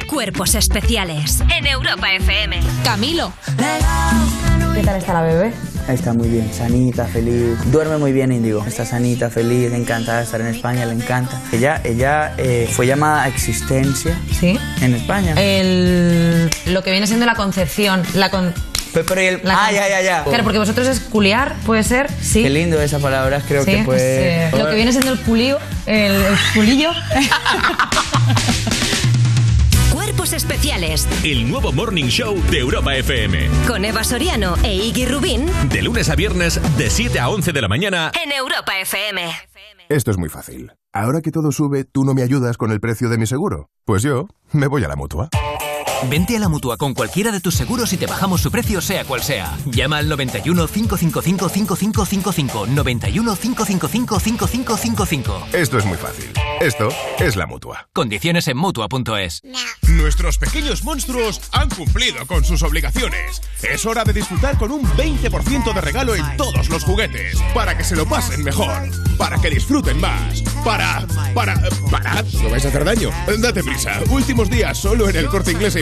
Cuerpos especiales en Europa FM. Camilo. ¿Qué tal está la bebé? Está muy bien, sanita, feliz. Duerme muy bien, Indigo. Está sanita, feliz, encantada de estar en España, le encanta. Ella, ella eh, fue llamada a existencia ¿Sí? en España. El, lo que viene siendo la concepción. La con, Pero, pero y el- la ah, ya, ya, ya. Claro, porque vosotros es culiar, puede ser, sí. Qué lindo esa palabra, creo Sí, que puede... sí. Lo que viene siendo el culío, el, el culillo. Cuerpos especiales El nuevo Morning Show de Europa FM. con Eva Soriano e Iggy Rubín De lunes a viernes, de 7 a 11 de la mañana. en Europa FM. Esto es muy fácil. Ahora que todo sube, ¿tú no me ayudas con el precio de mi seguro? Pues yo me voy a la mutua. Vente a la mutua con cualquiera de tus seguros y te bajamos su precio, sea cual sea. Llama al 91 555 5555. 91 555 5555. Esto es muy fácil. Esto es la mutua. Condiciones en mutua.es. Nuestros pequeños monstruos han cumplido con sus obligaciones. Es hora de disfrutar con un 20% de regalo en todos los juguetes. Para que se lo pasen mejor. Para que disfruten más. Para. Para. Para. No vais a hacer daño. Date prisa. Últimos días solo en el corte inglés e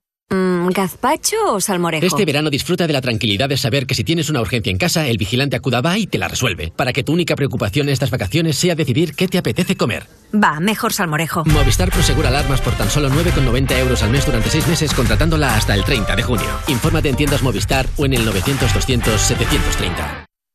Mm, ¿Gazpacho o salmorejo? Este verano disfruta de la tranquilidad de saber que si tienes una urgencia en casa, el vigilante acuda y te la resuelve, para que tu única preocupación en estas vacaciones sea decidir qué te apetece comer. Va, mejor salmorejo. Movistar Prosegura Alarmas por tan solo 9,90 euros al mes durante 6 meses contratándola hasta el 30 de junio. Infórmate en tiendas Movistar o en el 900-200-730.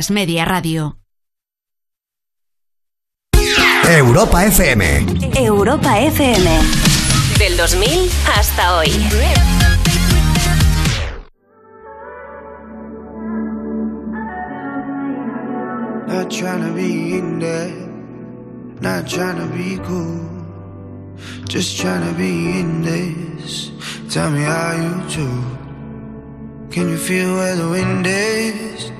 A3 Media Radio. Europa FM. Europa FM. Del 2000 hasta hoy. Not trying to be in there, not trying to be cool. Just trying to be in this. Tell me how you do. Can you feel where the wind is?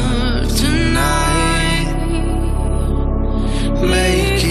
Make it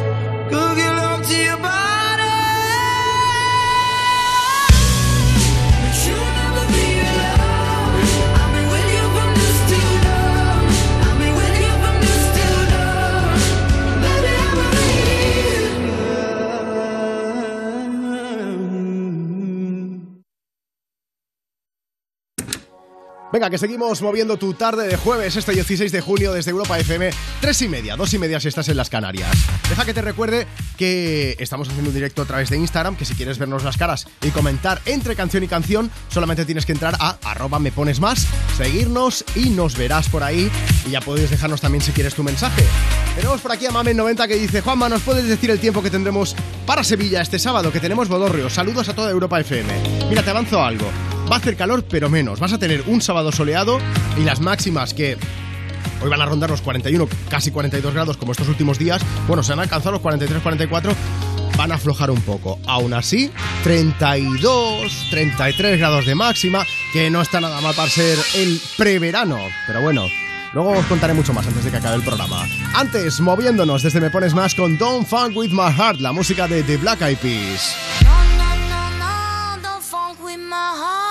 Venga, que seguimos moviendo tu tarde de jueves, este 16 de junio, desde Europa FM, 3 y media, 2 y media si estás en las Canarias. Deja que te recuerde que estamos haciendo un directo a través de Instagram, que si quieres vernos las caras y comentar entre canción y canción, solamente tienes que entrar a arroba me pones más, seguirnos y nos verás por ahí. Y ya puedes dejarnos también si quieres tu mensaje. Tenemos por aquí a Mamen90 que dice, Juanma, ¿nos puedes decir el tiempo que tendremos para Sevilla este sábado? Que tenemos Bodorrio. Saludos a toda Europa FM. Mira, te avanzo algo. Va a hacer calor, pero menos. Vas a tener un sábado soleado y las máximas que hoy van a rondar los 41, casi 42 grados como estos últimos días. Bueno, se han alcanzado los 43, 44. Van a aflojar un poco. Aún así, 32, 33 grados de máxima, que no está nada mal para ser el preverano. Pero bueno, Luego os contaré mucho más antes de que acabe el programa. Antes, moviéndonos desde Me Pones Más con Don't Funk With My Heart, la música de The Black Eyed Peas. Don't funk with my heart.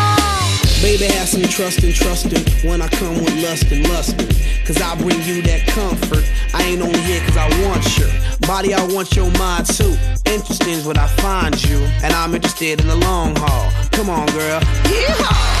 Baby, have some trust and trusting when I come with lust and lusting. Cause I bring you that comfort. I ain't only here cause I want your body, I want your mind too. Interesting is what I find you, and I'm interested in the long haul. Come on, girl. Yeehaw!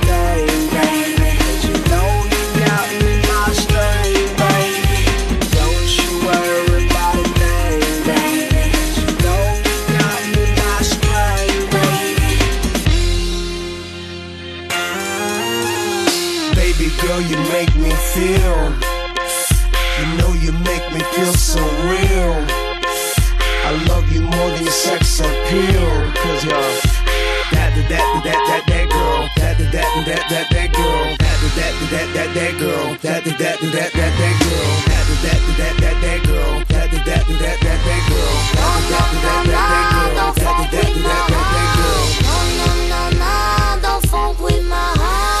you make me feel. You know you make me feel so real. I love you more than your sex appeal. Cause you're that, that, that, that, that, that girl. That, that, that, that, that, that girl. That, that, that, that, that, girl. That, that, that, that, that, that girl. That, that, that, that, that, girl. That, that, that, that, that, girl. That, that, that, that, that, girl. That, that, that, that, that, girl. No, no, no, no, don't funk with my heart.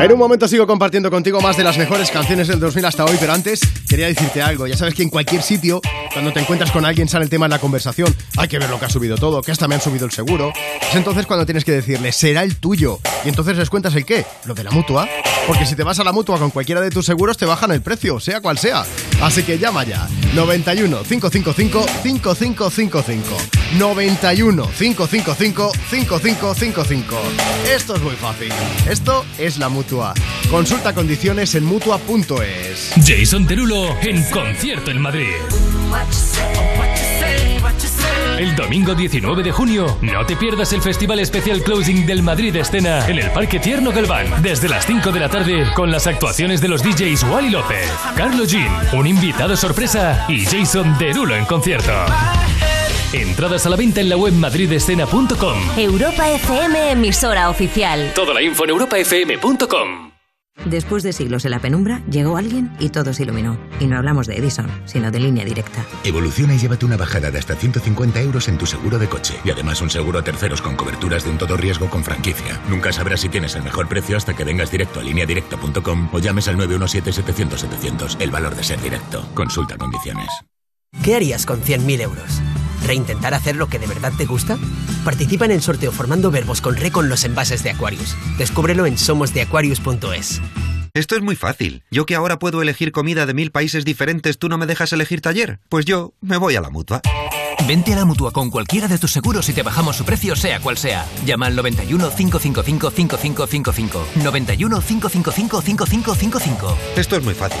En un momento sigo compartiendo contigo más de las mejores canciones del 2000 hasta hoy, pero antes quería decirte algo. Ya sabes que en cualquier sitio, cuando te encuentras con alguien, sale el tema en la conversación. Hay que ver lo que ha subido todo, que hasta me han subido el seguro. Es entonces cuando tienes que decirle, será el tuyo. Y entonces les cuentas el qué, lo de la mutua. Porque si te vas a la mutua con cualquiera de tus seguros, te bajan el precio, sea cual sea. Así que llama ya. 91 555 5555. 91 555 5555. Esto es muy fácil. Esto es la mutua. Consulta condiciones en mutua.es. Jason Derulo en concierto en Madrid. El domingo 19 de junio, no te pierdas el Festival Especial Closing del Madrid Escena en el Parque Tierno Galván, desde las 5 de la tarde, con las actuaciones de los DJs Wally López, Carlos Jean, un invitado sorpresa y Jason Derulo en concierto. Entradas a la venta en la web madridescena.com. Europa FM, emisora oficial. Toda la info en europafm.com. Después de siglos en la penumbra, llegó alguien y todo se iluminó. Y no hablamos de Edison, sino de línea directa. Evoluciona y llévate una bajada de hasta 150 euros en tu seguro de coche. Y además un seguro a terceros con coberturas de un todo riesgo con franquicia. Nunca sabrás si tienes el mejor precio hasta que vengas directo a lineadirecta.com o llames al 917-700-700. El valor de ser directo. Consulta condiciones. ¿Qué harías con 100.000 euros? ¿Reintentar hacer lo que de verdad te gusta? Participa en el sorteo formando verbos con re con los envases de Aquarius. Descúbrelo en somosdeaquarius.es. Esto es muy fácil. Yo que ahora puedo elegir comida de mil países diferentes, ¿tú no me dejas elegir taller? Pues yo me voy a la mutua. Vente a la mutua con cualquiera de tus seguros y te bajamos su precio, sea cual sea. Llama al 91 555 5555. 91 555 5555. Esto es muy fácil.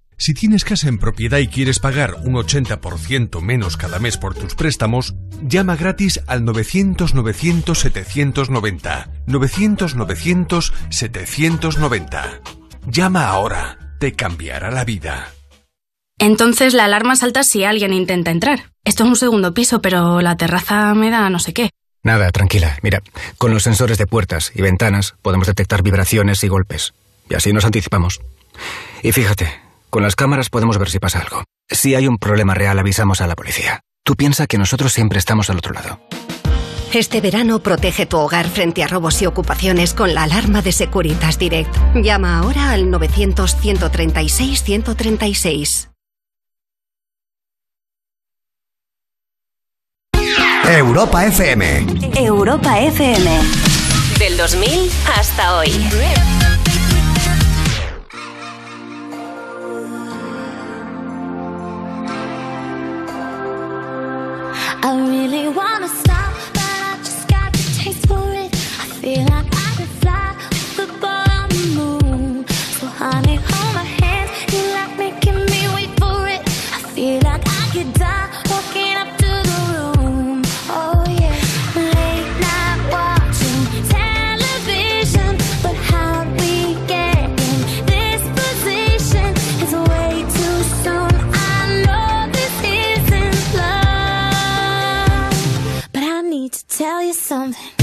Si tienes casa en propiedad y quieres pagar un 80% menos cada mes por tus préstamos, llama gratis al 900-900-790. 900-900-790. Llama ahora. Te cambiará la vida. Entonces la alarma salta si alguien intenta entrar. Esto es un segundo piso, pero la terraza me da no sé qué. Nada, tranquila. Mira, con los sensores de puertas y ventanas podemos detectar vibraciones y golpes. Y así nos anticipamos. Y fíjate, con las cámaras podemos ver si pasa algo. Si hay un problema real, avisamos a la policía. Tú piensa que nosotros siempre estamos al otro lado. Este verano protege tu hogar frente a robos y ocupaciones con la alarma de Securitas Direct. Llama ahora al 900-136-136. Europa FM. Europa FM. Del 2000 hasta hoy. I really wanna stop. Something.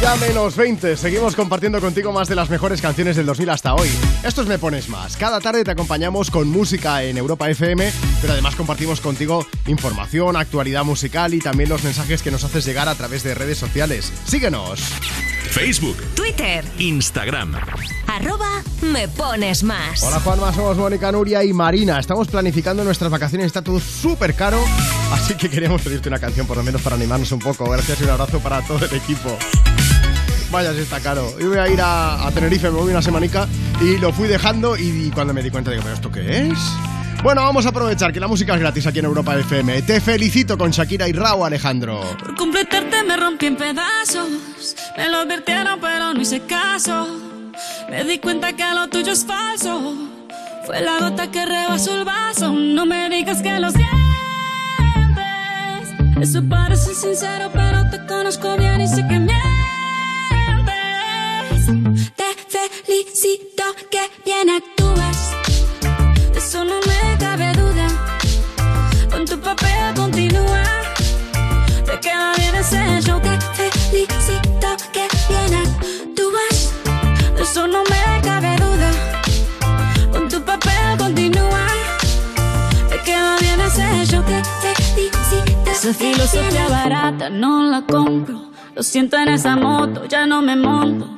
Ya menos 20. Seguimos compartiendo contigo más de las mejores canciones del 2000 hasta hoy. Esto es Me Pones Más. Cada tarde te acompañamos con música en Europa FM, pero además compartimos contigo información, actualidad musical y también los mensajes que nos haces llegar a través de redes sociales. Síguenos. Facebook, Twitter, Instagram. arroba me pones más. Hola Juanma, somos Mónica, Nuria y Marina. Estamos planificando nuestras vacaciones, está todo súper caro, así que queríamos pedirte una canción por lo menos para animarnos un poco. Gracias y un abrazo para todo el equipo. Vaya, si está caro. Yo voy a ir a, a Tenerife, me voy una semanica y lo fui dejando y, cuando me di cuenta digo, ¿pero esto qué es? Bueno, vamos a aprovechar que la música es gratis aquí en Europa FM. Te felicito con Shakira y Raúl Alejandro. Por completarte me rompí en pedazos. Me lo advirtieron, pero no hice caso. Me di cuenta que lo tuyo es falso. Fue la gota que rebasó el vaso. No me digas que lo sientes. Eso parece sincero, pero te conozco bien y sé que mientes. Te felicito que bien actúas. Eso no me cabe duda. Con tu papel continúa. Te queda bien ese show. Te felicito que bien actúas. De eso no me cabe duda. Con tu papel continúa. Te queda bien ese show. Te felicito. Esa filosofía barata no la compro. Lo siento en esa moto, ya no me monto.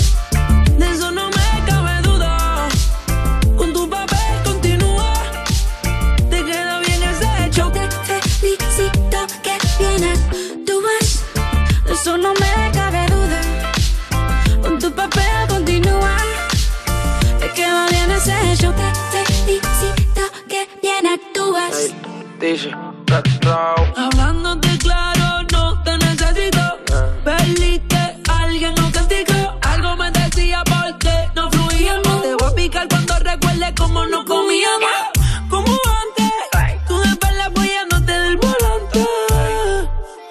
Dice, Hablándote claro, no te necesito. Perdiste, alguien no castigó. Algo me decía porque no fluíamos. Te voy a picar cuando recuerde cómo no comíamos. Como antes, tú de apoyándote del volante.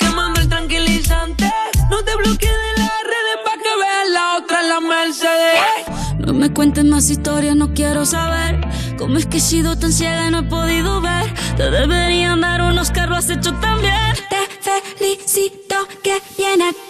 Quemando el tranquilizante. No te bloquees de las redes pa' que veas la otra en la Mercedes. No me cuentes más historias, no quiero saber. ¿Cómo es que he sido tan ciega y no he podido ver? Te deberían dar unos carros hecho también. Te felicito que bien actúas.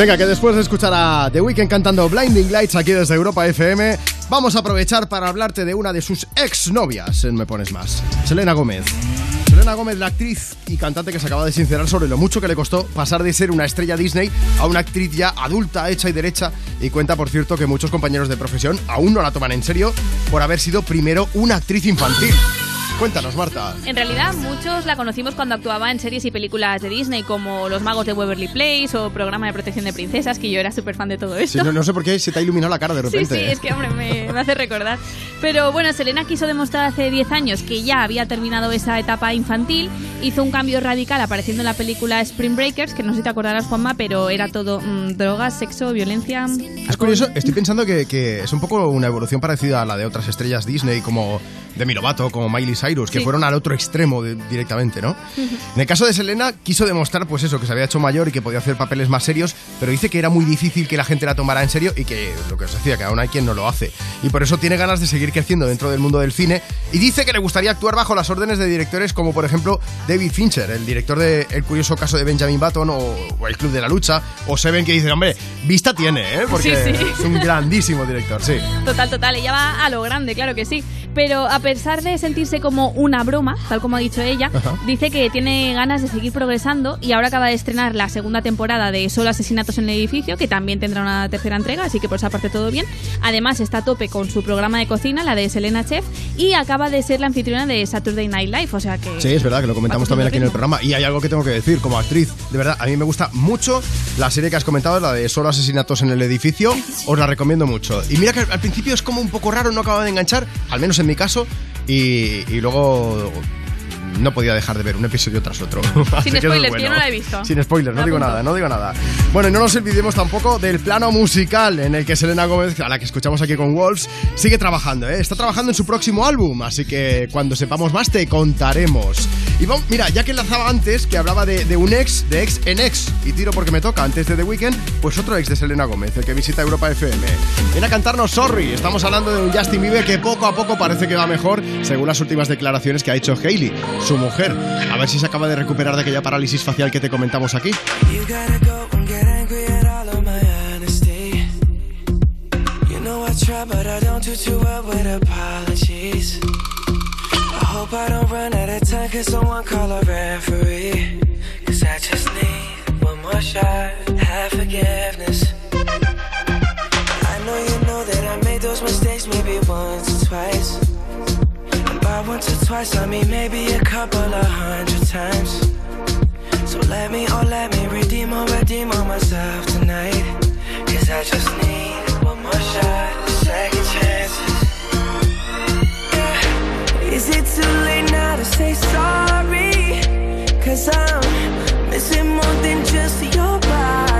Venga, que después de escuchar a The Weeknd cantando Blinding Lights aquí desde Europa FM, vamos a aprovechar para hablarte de una de sus exnovias en Me Pones Más, Selena Gómez. Selena Gómez, la actriz y cantante que se acaba de sincerar sobre lo mucho que le costó pasar de ser una estrella Disney a una actriz ya adulta, hecha y derecha, y cuenta, por cierto, que muchos compañeros de profesión aún no la toman en serio por haber sido primero una actriz infantil. Cuéntanos, Marta. En realidad, muchos la conocimos cuando actuaba en series y películas de Disney, como Los Magos de Waverly Place o Programa de Protección de Princesas, que yo era súper fan de todo esto. Sí, no, no sé por qué se te ha iluminado la cara de Sí, repente. sí, ¿eh? es que, hombre, me, me hace recordar. Pero bueno, Selena quiso demostrar hace 10 años que ya había terminado esa etapa infantil. Hizo un cambio radical apareciendo en la película Spring Breakers, que no sé si te acordarás, Juanma, pero era todo mm, drogas, sexo, violencia. Es curioso, estoy pensando que, que es un poco una evolución parecida a la de otras estrellas Disney como Demi Lovato, como Miley Cyrus, que Sí. fueron al otro extremo de- directamente, ¿no? En el caso de Selena, quiso demostrar, pues eso, que se había hecho mayor y que podía hacer papeles más serios, pero dice que era muy difícil que la gente la tomara en serio y que, lo que os decía, que aún hay quien no lo hace. Y por eso tiene ganas de seguir creciendo dentro del mundo del cine y dice que le gustaría actuar bajo las órdenes de directores como, por ejemplo, David Fincher, el director de El curioso caso de Benjamin Button o, o El Club de la Lucha, o Seven, que dice, hombre, vista tiene, ¿eh? Porque Sí, sí. es un grandísimo director, sí. Total, total, ella va a lo grande, claro que sí. Pero a pesar de sentirse como una broma, tal como ha dicho ella, Ajá. dice que tiene ganas de seguir progresando y ahora acaba de estrenar la segunda temporada de Solo Asesinatos en el Edificio, que también tendrá una tercera entrega, así que por esa parte todo bien. Además está a tope con su programa de cocina, la de Selena Chef, y acaba de ser la anfitriona de Saturday Night Live, o sea que... Sí, es verdad que lo comentamos también aquí en el programa. Y hay algo que tengo que decir como actriz. De verdad, a mí me gusta mucho la serie que has comentado, la de Solo Asesinatos en el Edificio. Os la recomiendo mucho. Y mira que al principio es como un poco raro, no acaba de enganchar, al menos en mi caso. Y luego no podía dejar de ver un episodio tras otro. Es spoilers, bueno. yo no la he visto. Sin spoilers, no digo nada, no digo nada. Bueno, y no nos olvidemos tampoco del plano musical en el que Selena Gómez, a la que escuchamos aquí con Wolves, sigue trabajando, ¿eh? Está trabajando en su próximo álbum, así que cuando sepamos más te contaremos. Y vamos, mira, ya que enlazaba antes, que hablaba de, de un ex, de ex en ex, y tiro porque me toca antes de The Weeknd, pues otro ex de Selena Gómez, el que visita Europa FM. Viene a cantarnos Sorry, estamos hablando de un Justin Bieber que poco a poco parece que va mejor, según las últimas declaraciones que ha hecho Hailey, su mujer. A ver si se acaba de recuperar de aquella parálisis facial que te comentamos aquí. I know you know that I made those mistakes maybe once or twice. By once or twice, I mean maybe a couple of hundred times. So let me, oh let me redeem or redeem on myself tonight Cause I just need one more shot, second chances Yeah. Is it too late now to say sorry? Cause I'm missing more than just your body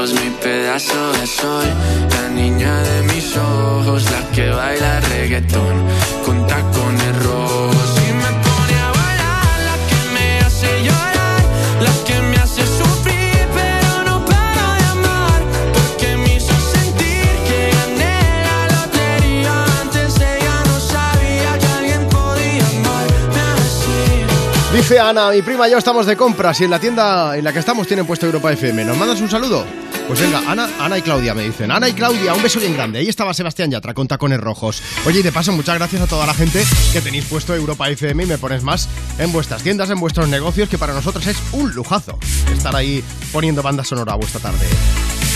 Mi pedazo de sol, la niña de mis ojos, la que baila reggaetón con tacones rojos. Y me pone a bailar, la que me hace llorar, la que me hace sufrir, pero no paro de amar. Porque me hizo sentir que gané la lotería. Antes ella no sabía que alguien podía amarme así. Dice Ana, mi prima y yo estamos de compras y en la tienda en la que estamos tienen puesto Europa FM. ¿Nos mandas un saludo? Pues venga, Ana, Ana y Claudia me dicen. Ana y Claudia, un beso bien grande. Ahí estaba Sebastián Yatra con tacones rojos. Oye, y de paso, muchas gracias a toda la gente que tenéis puesto Europa FM y me pones más en vuestras tiendas, en vuestros negocios, que para nosotros es un lujazo estar ahí poniendo banda sonora a vuestra tarde.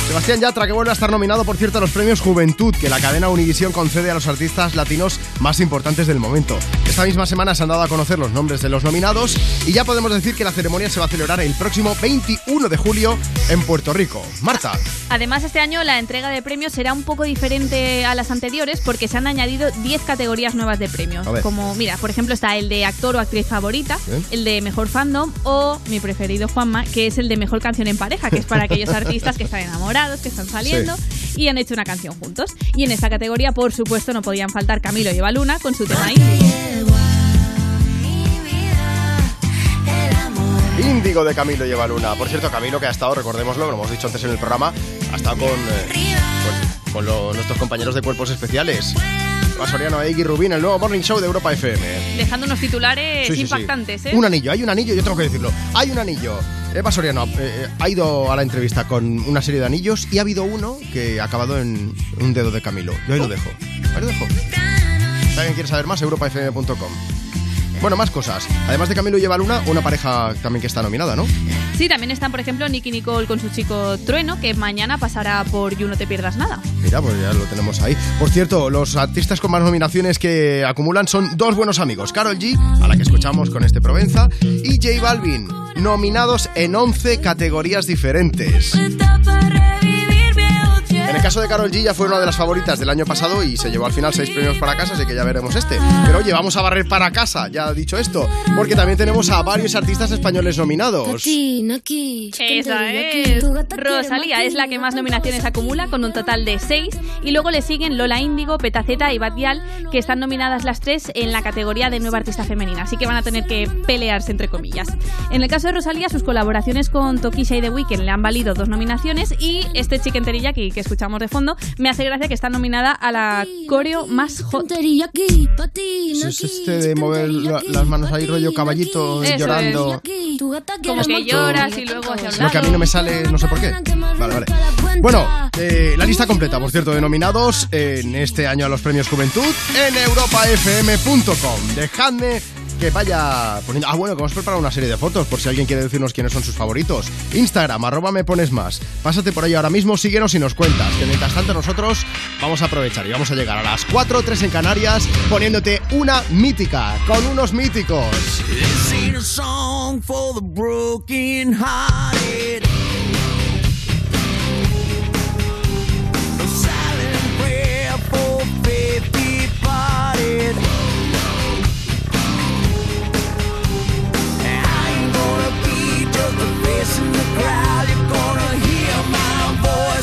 Sebastián Yatra, que vuelve a estar nominado, por cierto, a los premios Juventud, que la cadena Univision concede a los artistas latinos más importantes del momento. Esta misma semana se han dado a conocer los nombres de los nominados y ya podemos decir que la ceremonia se va a celebrar el próximo 21 de julio en Puerto Rico. Marta. Además, este año la entrega de premios será un poco diferente a las anteriores porque se han añadido 10 categorías nuevas de premios. Como, mira, por ejemplo, está el de actor o actriz favorita, el de mejor fandom o mi preferido Juanma, que es el de mejor canción en pareja, que es para aquellos artistas que están enamorados, que están saliendo y han hecho una canción juntos. Y en esta categoría, por supuesto, no podían faltar Camilo y Luna con su tema indie. Índigo de Camilo lleva Luna. Por cierto, Camilo que ha estado, recordémoslo, lo hemos dicho antes en el programa, ha estado con, eh, con, con lo- nuestros compañeros de cuerpos especiales. Soriano e Iggy Rubín, el nuevo Morning Show de Europa FM. Dejando unos titulares Sí, sí, sí. impactantes, ¿eh? Un anillo, hay un anillo, yo tengo que decirlo. Hay un anillo. Eva Soriano eh, eh, ha ido a la entrevista con una serie de anillos y ha habido uno que ha acabado en un dedo de Camilo. Yo ahí lo dejo. Ahí lo dejo. Si alguien quiere saber más, europafm.com. Bueno, más cosas. Además de Camilo y Eva Luna, una pareja también que está nominada, ¿no? Sí, también están, por ejemplo, Nicky Nicole con su chico Trueno, que mañana pasará por You No Te Pierdas Nada. Mira, pues ya lo tenemos ahí. Por cierto, los artistas con más nominaciones que acumulan son dos buenos amigos, Carol G, a la que escuchamos con este Provenza, y J Balvin, nominados en 11 categorías diferentes. En el caso de Carol G ya fue una de las favoritas del año pasado y se llevó al final seis premios para casa, así que ya veremos este. Pero oye, vamos a barrer para casa, ya dicho esto, porque también tenemos a varios artistas españoles nominados. Esa es. Rosalía es la que más nominaciones acumula, con un total de 6. Y luego le siguen Lola Índigo, Petaceta y Batial, que están nominadas las tres en la categoría de nueva artista femenina. Así que van a tener que pelearse, entre comillas. En el caso de Rosalía, sus colaboraciones con Tokisha y The Weeknd le han valido dos nominaciones. Y este Chicken Teriyaki que escuchamos de fondo, me hace gracia que está nominada a la coreo más hot. Es este de mover la- las manos ahí rollo caballito Eso llorando. Como que lloras y luego hacia un Lo que a mí lado. no me sale, no sé por qué. Vale, vale. Bueno, eh, la lista completa, por cierto, de nominados en este año a los premios Juventud en europafm.com. Dejadme que vaya poniendo. Ah, bueno, que hemos preparado una serie de fotos por si alguien quiere decirnos quiénes son sus favoritos. Instagram, arroba me pones más. Pásate por ahí ahora mismo, síguenos y nos cuentas. Que mientras tanto nosotros vamos a aprovechar y vamos a llegar a las 4 3 en Canarias poniéndote una mítica con unos míticos.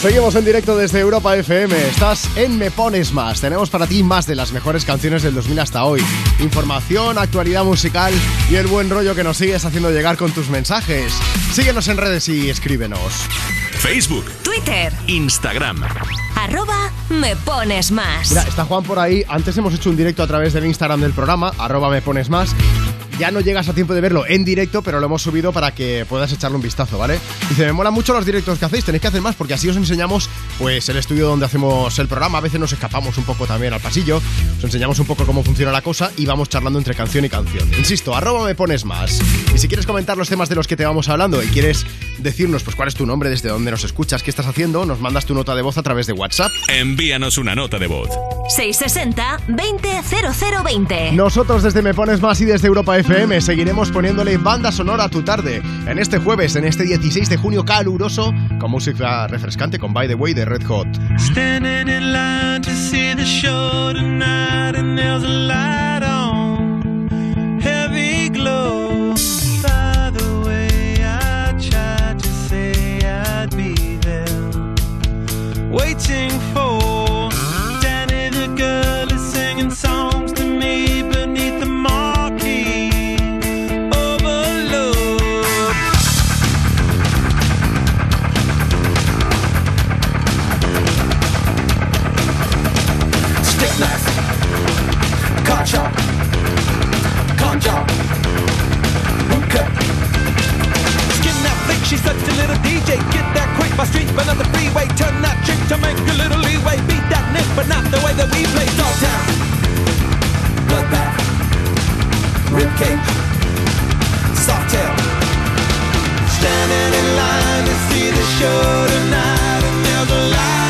Seguimos en directo desde Europa FM. Estás en Me Pones Más. Tenemos para ti más de las mejores canciones del 2000 hasta hoy. Información, actualidad musical y el buen rollo que nos sigues haciendo llegar con tus mensajes. Síguenos en redes y escríbenos. Facebook, Twitter, Instagram. arroba me pones más. Mira, está Juan por ahí. Antes hemos hecho un directo a través del Instagram del programa, arroba me pones más. Ya no llegas a tiempo de verlo en directo, pero lo hemos subido para que puedas echarle un vistazo, ¿vale? Dice, me molan mucho los directos que hacéis, tenéis que hacer más porque así os enseñamos pues el estudio donde hacemos el programa. A veces nos escapamos un poco también al pasillo, os enseñamos un poco cómo funciona la cosa y vamos charlando entre canción y canción. Insisto, arroba me pones más. Y si quieres comentar los temas de los que te vamos hablando y quieres decirnos pues cuál es tu nombre, desde dónde nos escuchas, qué estás haciendo, nos mandas tu nota de voz a través de WhatsApp. Envíanos una nota de voz. 660 200020. Nosotros desde Me Pones Más y desde Europa FM seguiremos poniéndole banda sonora a tu tarde en este jueves, en este 16 de junio caluroso, con música refrescante con By the Way de Red Hot. Heavy glow. Waiting for she's such a little DJ. Get that quick, my streets, but not the freeway. Turn that trick to make a little leeway. Beat that nick, but not the way that we play. Dog town, bloodbath, rib cage, soft tail. Standing in line to see the show tonight, and there's a light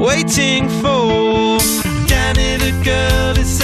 waiting for. Danny the girl is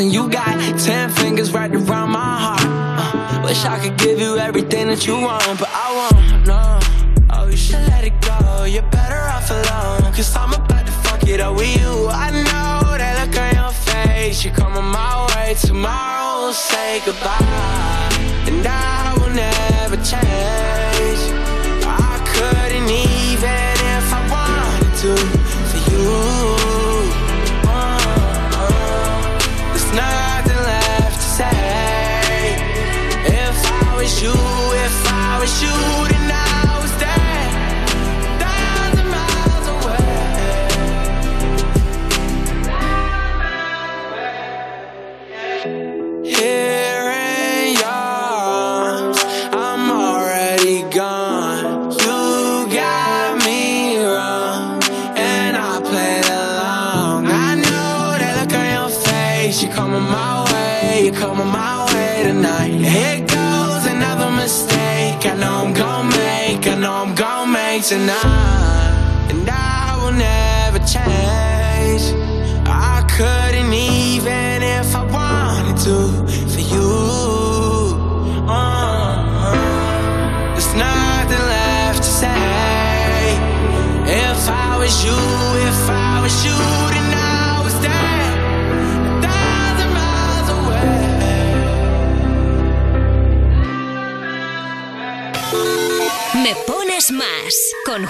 and you got ten fingers wrapped around my heart. Uh, wish I could give you everything that you want.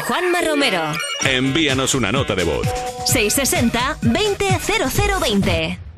Juanma Romero. Envíanos una nota de voz. 660 200020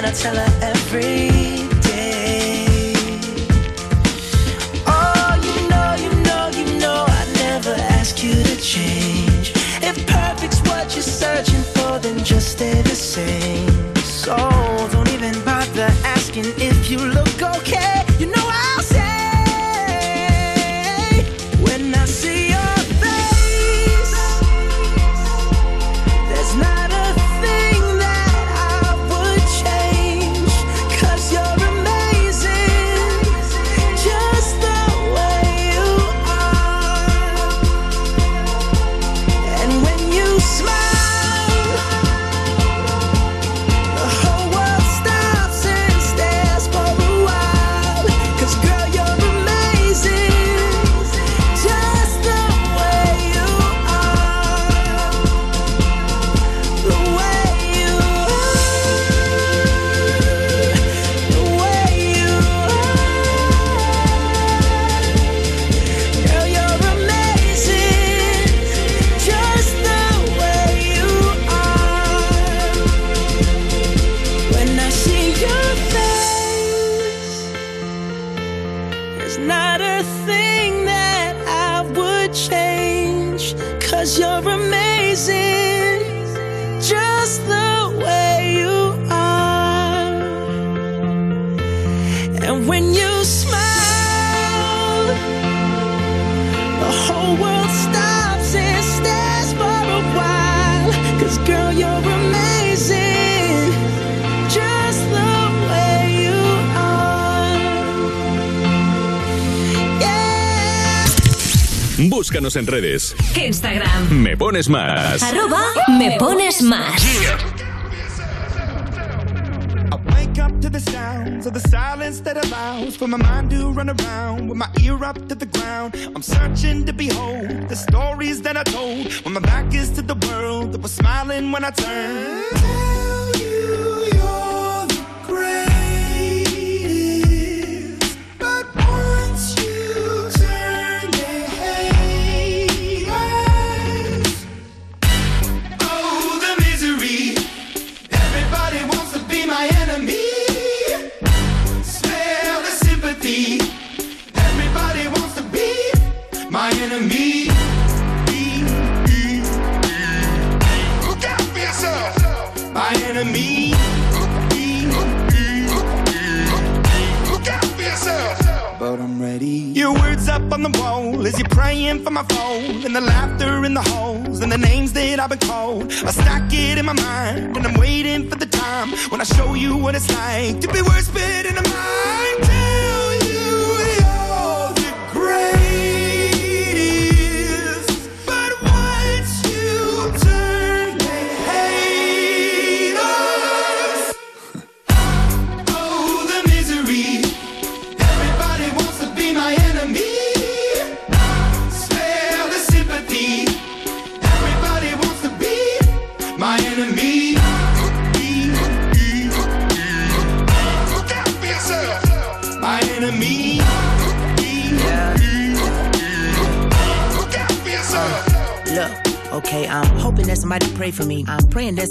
and I tell her every day. Oh, you know, you know, you know, I never ask you to change. If perfect's what you're searching for, then just stay the same. So don't even bother asking Búscanos en redes. Instagram. Me pones más. Arroba me pones más. Wake up to the sounds of the silence that allows for my mind to run around with my ear up to the ground. I'm searching to behold the stories that I told when my back is to the world that was smiling when I turned.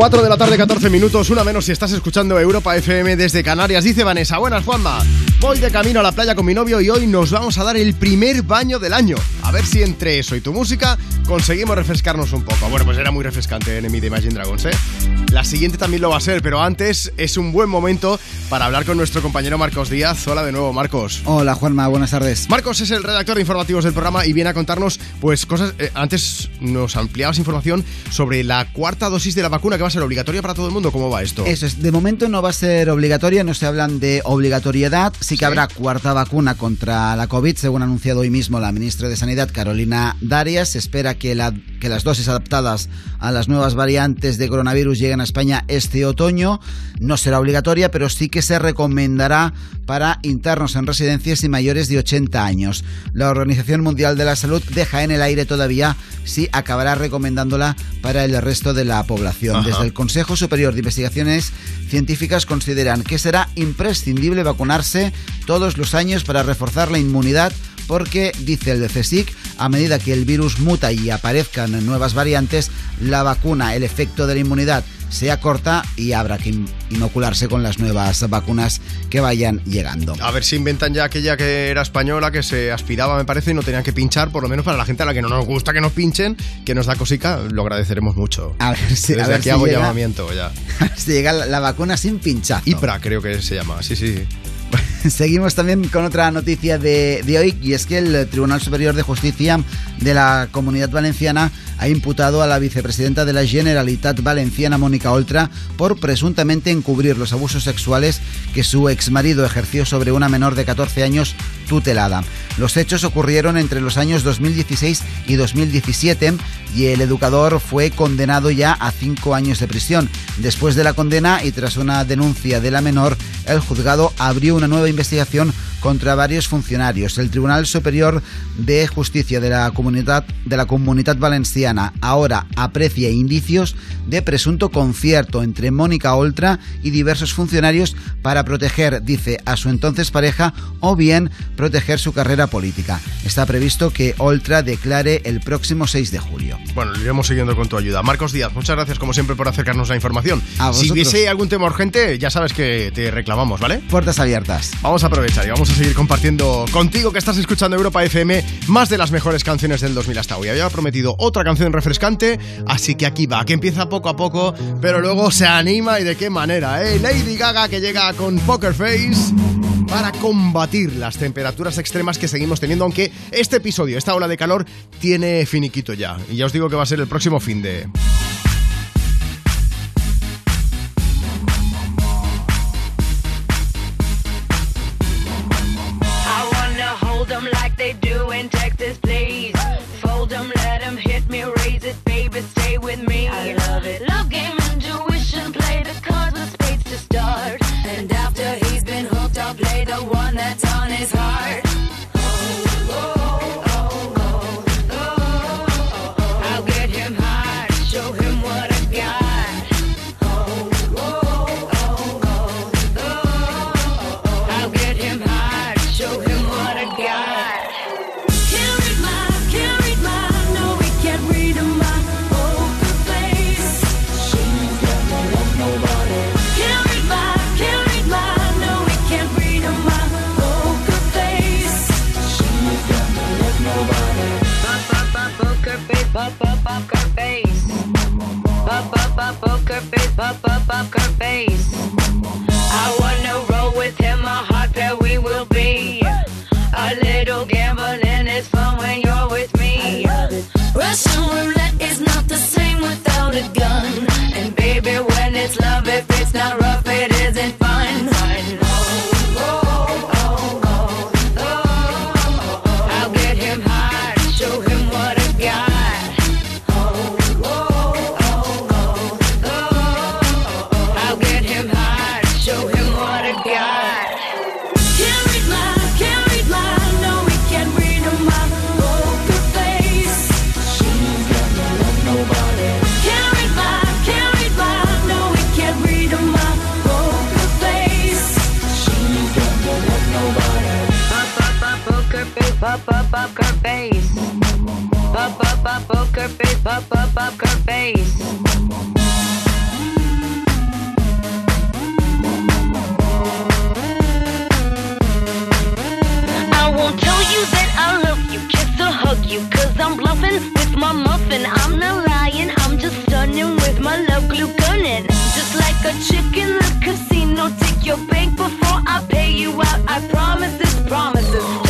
4 de la tarde, 14 minutos, una menos si estás escuchando Europa FM desde Canarias. Dice Vanessa, buenas Juanma, voy de camino a la playa con mi novio y hoy nos vamos a dar el primer baño del año. A ver si entre eso y tu música conseguimos refrescarnos un poco. Bueno, pues era muy refrescante Enemy de Imagine Dragons, ¿eh? La siguiente también lo va a ser, pero antes es un buen momento para hablar con nuestro compañero Marcos Díaz. Hola de nuevo, Marcos. Hola, Juanma, buenas tardes. Marcos es el redactor de informativos del programa y viene a contarnos, pues, cosas. eh, antes nos ampliabas información sobre la cuarta dosis de la vacuna que va a ser obligatoria para todo el mundo. ¿Cómo va esto? Eso es, de momento no va a ser obligatoria, no se hablan de obligatoriedad, sí que habrá cuarta vacuna contra la COVID, según ha anunciado hoy mismo la ministra de Sanidad, Carolina Darias. Espera que, la- que las dosis adaptadas a las nuevas variantes de coronavirus lleguen a España este otoño. No será obligatoria, pero sí que se recomendará para internos en residencias y mayores de 80 años. La Organización Mundial de la Salud deja en el aire todavía si acabará recomendándola para el resto de la población. Ajá. Desde el Consejo Superior de Investigaciones Científicas consideran que será imprescindible vacunarse todos los años para reforzar la inmunidad porque, dice el CSIC, a medida que el virus muta y aparezcan nuevas variantes, la vacuna, el efecto de la inmunidad se acorta y habrá que in- inocularse con las nuevas vacunas que vayan llegando. A ver si inventan ya aquella que era española, que se aspiraba, me parece, y no tenían que pinchar, por lo menos para la gente a la que no nos gusta que nos pinchen, que nos da cosica, lo agradeceremos mucho. A ver si, a Desde ver aquí si hago llega- llamamiento ya. si llega la, la vacuna sin pinchazo. IPRA creo que se llama, sí, sí. Seguimos también con otra noticia de, de hoy y es que el Tribunal Superior de Justicia de la Comunidad Valenciana ha imputado a la vicepresidenta de la Generalitat Valenciana, Mónica Oltra, por presuntamente encubrir los abusos sexuales que su exmarido ejerció sobre una menor de 14 años tutelada. Los hechos ocurrieron entre los años 2016 y 2017 y el educador fue condenado ya a cinco años de prisión. Después de la condena y tras una denuncia de la menor, el juzgado abrió una nueva investigación contra varios funcionarios. El Tribunal Superior de Justicia de la Comunidad de la Comunidad Valenciana ahora aprecia indicios de presunto concierto entre Mónica Oltra y diversos funcionarios para proteger, dice, a su entonces pareja o bien proteger su carrera política. Está previsto que Oltra declare el próximo 6 de julio. Bueno, lo iremos siguiendo con tu ayuda. Marcos Díaz, muchas gracias como siempre por acercarnos la información. A si hubiese algún tema urgente, ya sabes que te reclamamos, ¿vale? Puertas abiertas. Vamos a aprovechar y vamos a seguir compartiendo contigo que estás escuchando Europa FM más de las mejores canciones del 2000 hasta hoy. Había prometido otra canción refrescante, así que aquí va, que empieza poco a poco, pero luego se anima y de qué manera, ¿eh? Lady Gaga que llega con Poker Face para combatir las temperaturas extremas que seguimos teniendo, aunque este episodio, esta ola de calor, tiene finiquito ya. Y ya os digo que va a ser el próximo fin de... poker face. Pop, pop, pop, poker face, pop, pop, poker face. I wanna roll with him, a hot pair we will be. A little gambling is fun when you're with me. Russian roulette is not the same without a gun. And baby, when it's love, if it's not face. Pop, pop, pop, poker face, pop, pop, poker face. I won't tell you that I love you, kiss or hug you, cause I'm bluffing with my muffin. I'm not lying, I'm just stunning with my love glue gunning. Just like a chick in the casino, take your bank before I pay you out. I promise this promises.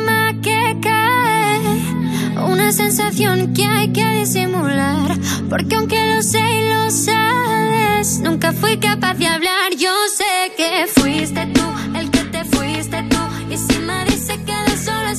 una sensación que hay que disimular. Porque aunque lo sé y lo sabes, nunca fui capaz de hablar. Yo sé que fuiste tú el que te fuiste tú. Y si me dice que de solo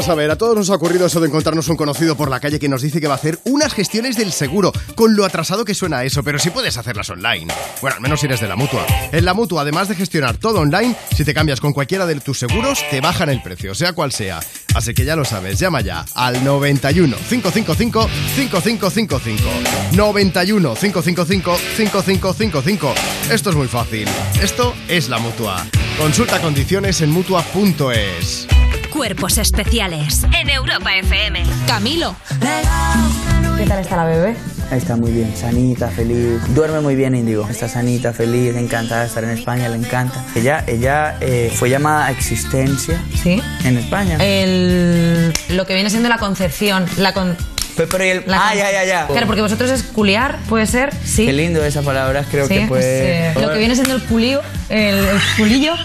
Vamos a ver, a todos nos ha ocurrido eso de encontrarnos un conocido por la calle que nos dice que va a hacer unas gestiones del seguro, con lo atrasado que suena eso, pero sí puedes hacerlas online. Bueno, al menos si eres de la mutua. En la mutua, además de gestionar todo online, si te cambias con cualquiera de tus seguros, te bajan el precio, sea cual sea. Así que ya lo sabes, llama ya al 91 555 5555. 91 555 5555. Esto es muy fácil. Esto es la mutua. Consulta condiciones en mutua.es. Cuerpos especiales en Europa FM. Camilo. ¿Qué tal está la bebé? Está muy bien, sanita, feliz. Duerme muy bien, Indigo. Está sanita, feliz, encantada de estar en España, le encanta. Ella, ella eh, fue llamada a existencia ¿Sí? en España. El, lo que viene siendo la concepción. La con, Pero, el- la ah, ya, ya, ya. Claro, porque vosotros es culiar, puede ser, sí. Qué lindo esa palabra, creo Sí, que pues, puede... eh, lo que viene siendo el culío, el, el culillo.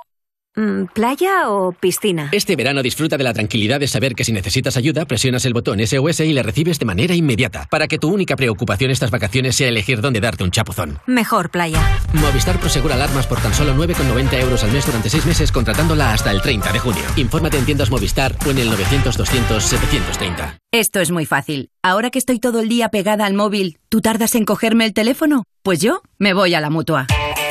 Mm, ¿Playa o piscina? Este verano disfruta de la tranquilidad de saber que si necesitas ayuda, presionas el botón SOS y le recibes de manera inmediata, para que tu única preocupación estas vacaciones sea elegir dónde darte un chapuzón. Mejor playa. Movistar Prosegura Alarmas por tan solo 9,90 euros al mes durante 6 meses contratándola hasta el 30 de junio. Infórmate en tiendas Movistar o en el 900-200-730. Esto es muy fácil. Ahora que estoy todo el día pegada al móvil, ¿tú tardas en cogerme el teléfono? Pues yo me voy a la mutua.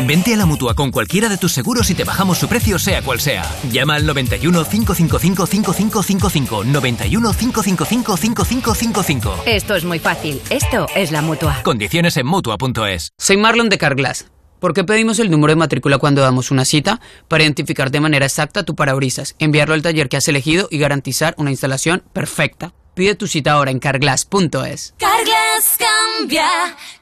Vente a la mutua con cualquiera de tus seguros y te bajamos su precio, sea cual sea. Llama al 91 555 5555. 91 555 5555. Esto es muy fácil. Esto es la mutua. Condiciones en mutua.es. Soy Marlon de Carglass. ¿Por qué pedimos el número de matrícula cuando damos una cita? Para identificar de manera exacta tu parabrisas, enviarlo al taller que has elegido y garantizar una instalación perfecta. Pide tu cita ahora en carglass.es. Carglass cambia,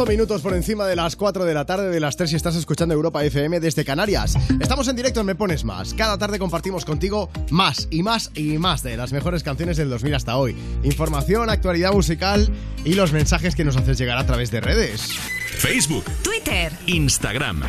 28 minutos por encima de las 4 de la tarde de las 3 si estás escuchando Europa FM desde Canarias. Estamos en directo en Me Pones Más. Cada tarde compartimos contigo más y más y más de las mejores canciones del 2000 hasta hoy. Información, actualidad musical y los mensajes que nos haces llegar a través de redes. Facebook, Twitter. Instagram.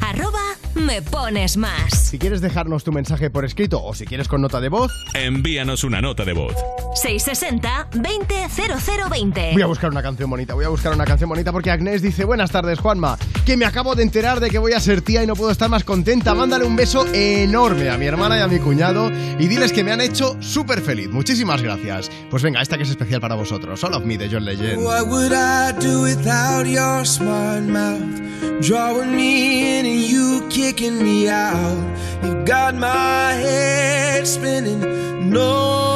Arroba me pones más. Si quieres dejarnos tu mensaje por escrito o si quieres con nota de voz, Envíanos una nota de voz. 660-200020. voy a buscar una canción bonita. Voy a buscar una canción bonita porque Agnés dice, buenas tardes Juanma, que me acabo de enterar de que voy a ser tía y no puedo estar más contenta. Mándale un beso enorme a mi hermana y a mi cuñado y diles que me han hecho súper feliz. Muchísimas gracias. Pues venga, esta que es especial para vosotros. All of Me de John Legend. What would I do without your smart mouth? Drawing me in and you kicking me out. You got my head spinning, no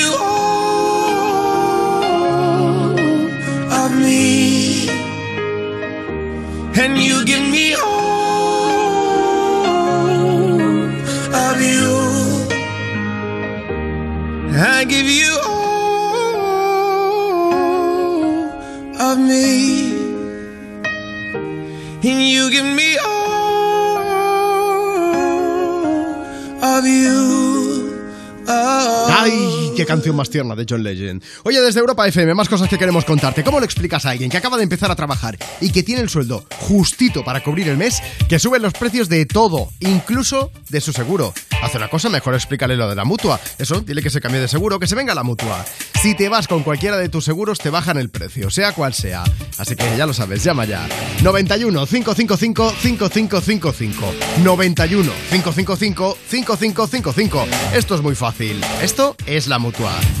¡Qué canción más tierna de John Legend! Oye, desde Europa FM, más cosas que queremos contarte. ¿Cómo lo explicas a alguien que acaba de empezar a trabajar y que tiene el sueldo justito para cubrir el mes, que suben los precios de todo, incluso de su seguro? Hace una cosa, mejor explícale lo de la mutua. Eso, dile que se cambie de seguro, que se venga la mutua. Si te vas con cualquiera de tus seguros, te bajan el precio, sea cual sea. Así que ya lo sabes, llama ya. 91 555 5555. 91 555 5555. Esto es muy fácil. Esto es la mutua. toi.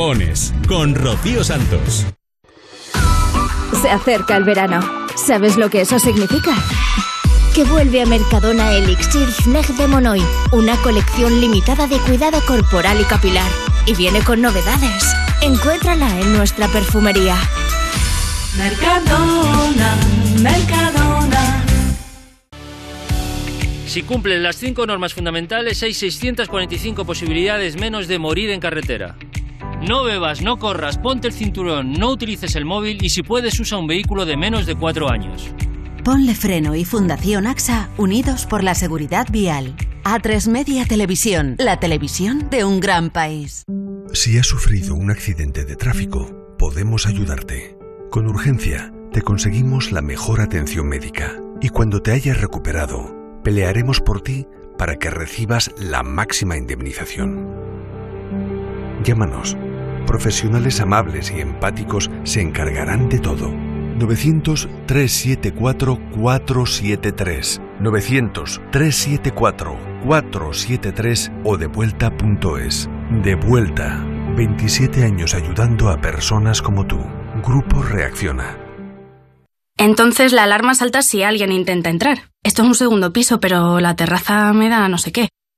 pones con Rocío Santos. Se acerca el verano. ¿Sabes lo que eso significa? Que vuelve a Mercadona Elixir Sneg de Monoy, una colección limitada de cuidado corporal y capilar. Y viene con novedades. Encuéntrala en nuestra perfumería. Mercadona, Mercadona. Si cumplen las cinco normas fundamentales, hay 645 posibilidades menos de morir en carretera. No bebas, no corras, ponte el cinturón, no utilices el móvil y si puedes usa un vehículo de menos de cuatro años. Ponle Freno y Fundación AXA unidos por la seguridad vial. A3 Media Televisión, la televisión de un gran país. Si has sufrido un accidente de tráfico, podemos ayudarte. Con urgencia, te conseguimos la mejor atención médica y cuando te hayas recuperado, pelearemos por ti para que recibas la máxima indemnización. Llámanos. Profesionales amables y empáticos se encargarán de todo. 900-374-473. 900-374-473 o devuelta.es. De vuelta. 27 años ayudando a personas como tú. Grupo Reacciona. Entonces la alarma salta si alguien intenta entrar. Esto es un segundo piso, pero la terraza me da no sé qué.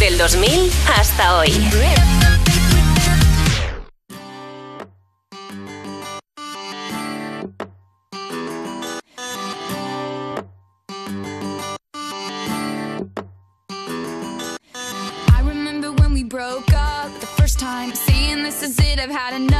Del 2000 hasta hoy. I remember when we broke up the first time, saying this is it, I've had enough.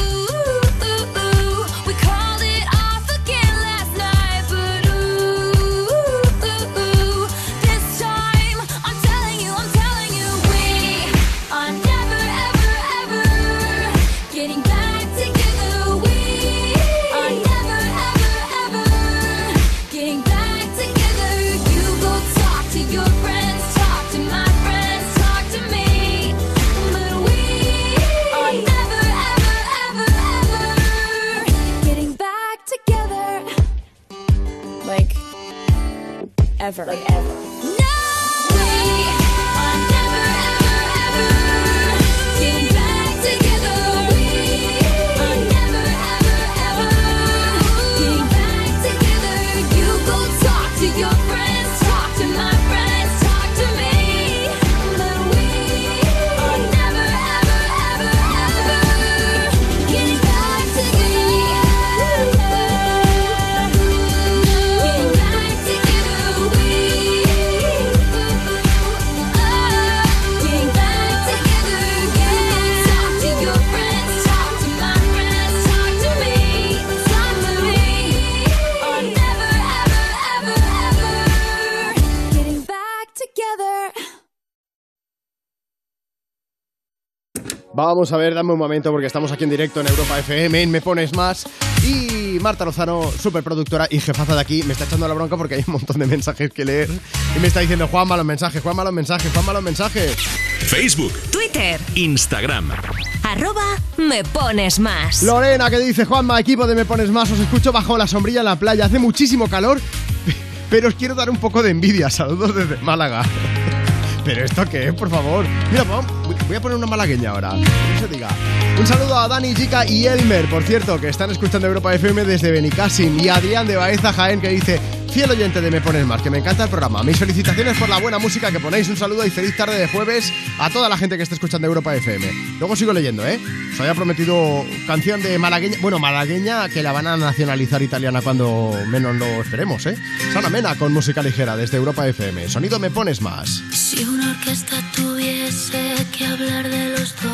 ever, like Vamos a ver, dame un momento porque estamos aquí en directo en Europa FM, en Me Pones Más. Y Marta Lozano, superproductora y jefaza de aquí, me está echando la bronca porque hay un montón de mensajes que leer. Y me está diciendo, Juan, malos mensajes, Juan, malos mensajes, Juan, malos mensajes. Facebook, Twitter. Instagram. Arroba me pones más. Lorena, que dice, Juanma, equipo de Me Pones Más, os escucho bajo la sombrilla en la playa. Hace muchísimo calor, pero os quiero dar un poco de envidia. Saludos desde Málaga. ¿Pero esto qué es, por favor? Mira, vamos, voy a poner una malagueña ahora. Un saludo a Dani, Chica y Elmer, por cierto, que están escuchando Europa FM desde Benicassim. Y Adrián de Baeza Jaén, que dice, fiel oyente de Me Pones Más, que me encanta el programa. Mis felicitaciones por la buena música que ponéis. Un saludo y feliz tarde de jueves a toda la gente que está escuchando Europa FM. Luego sigo leyendo, ¿eh? Os había prometido canción de malagueña. Bueno, malagueña que la van a nacionalizar italiana cuando menos lo esperemos, ¿eh? Sana Mena con música ligera desde Europa FM. Sonido Me Pones Más. Si una orquesta tuviese que hablar de los dos,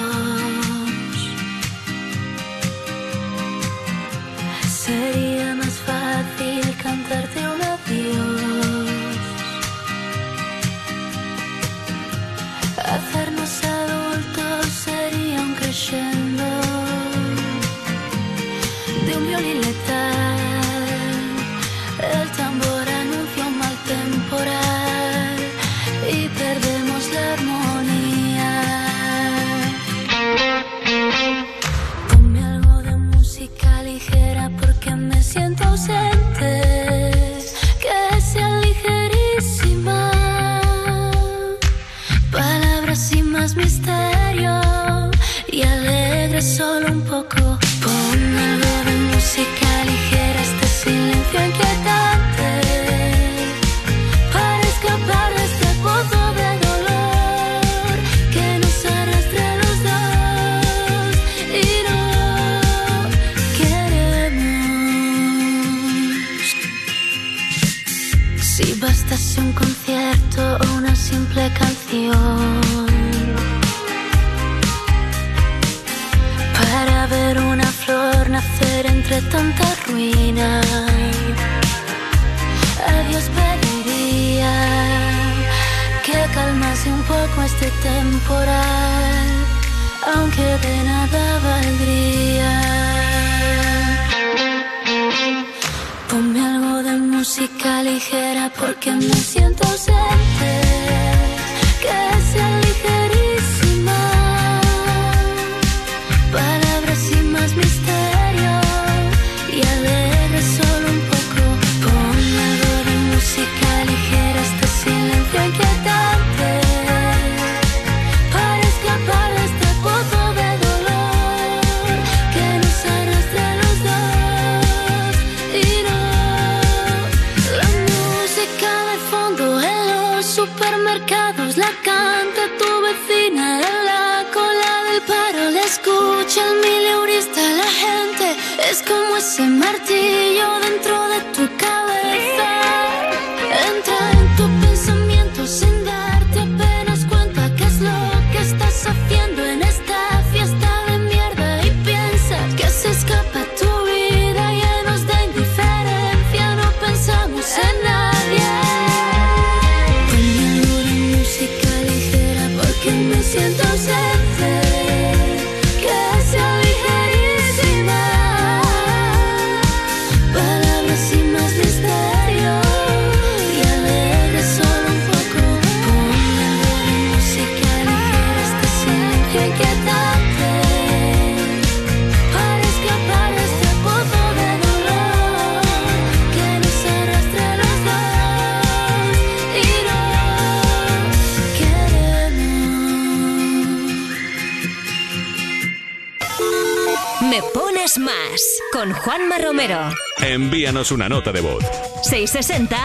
una nota de voz. 660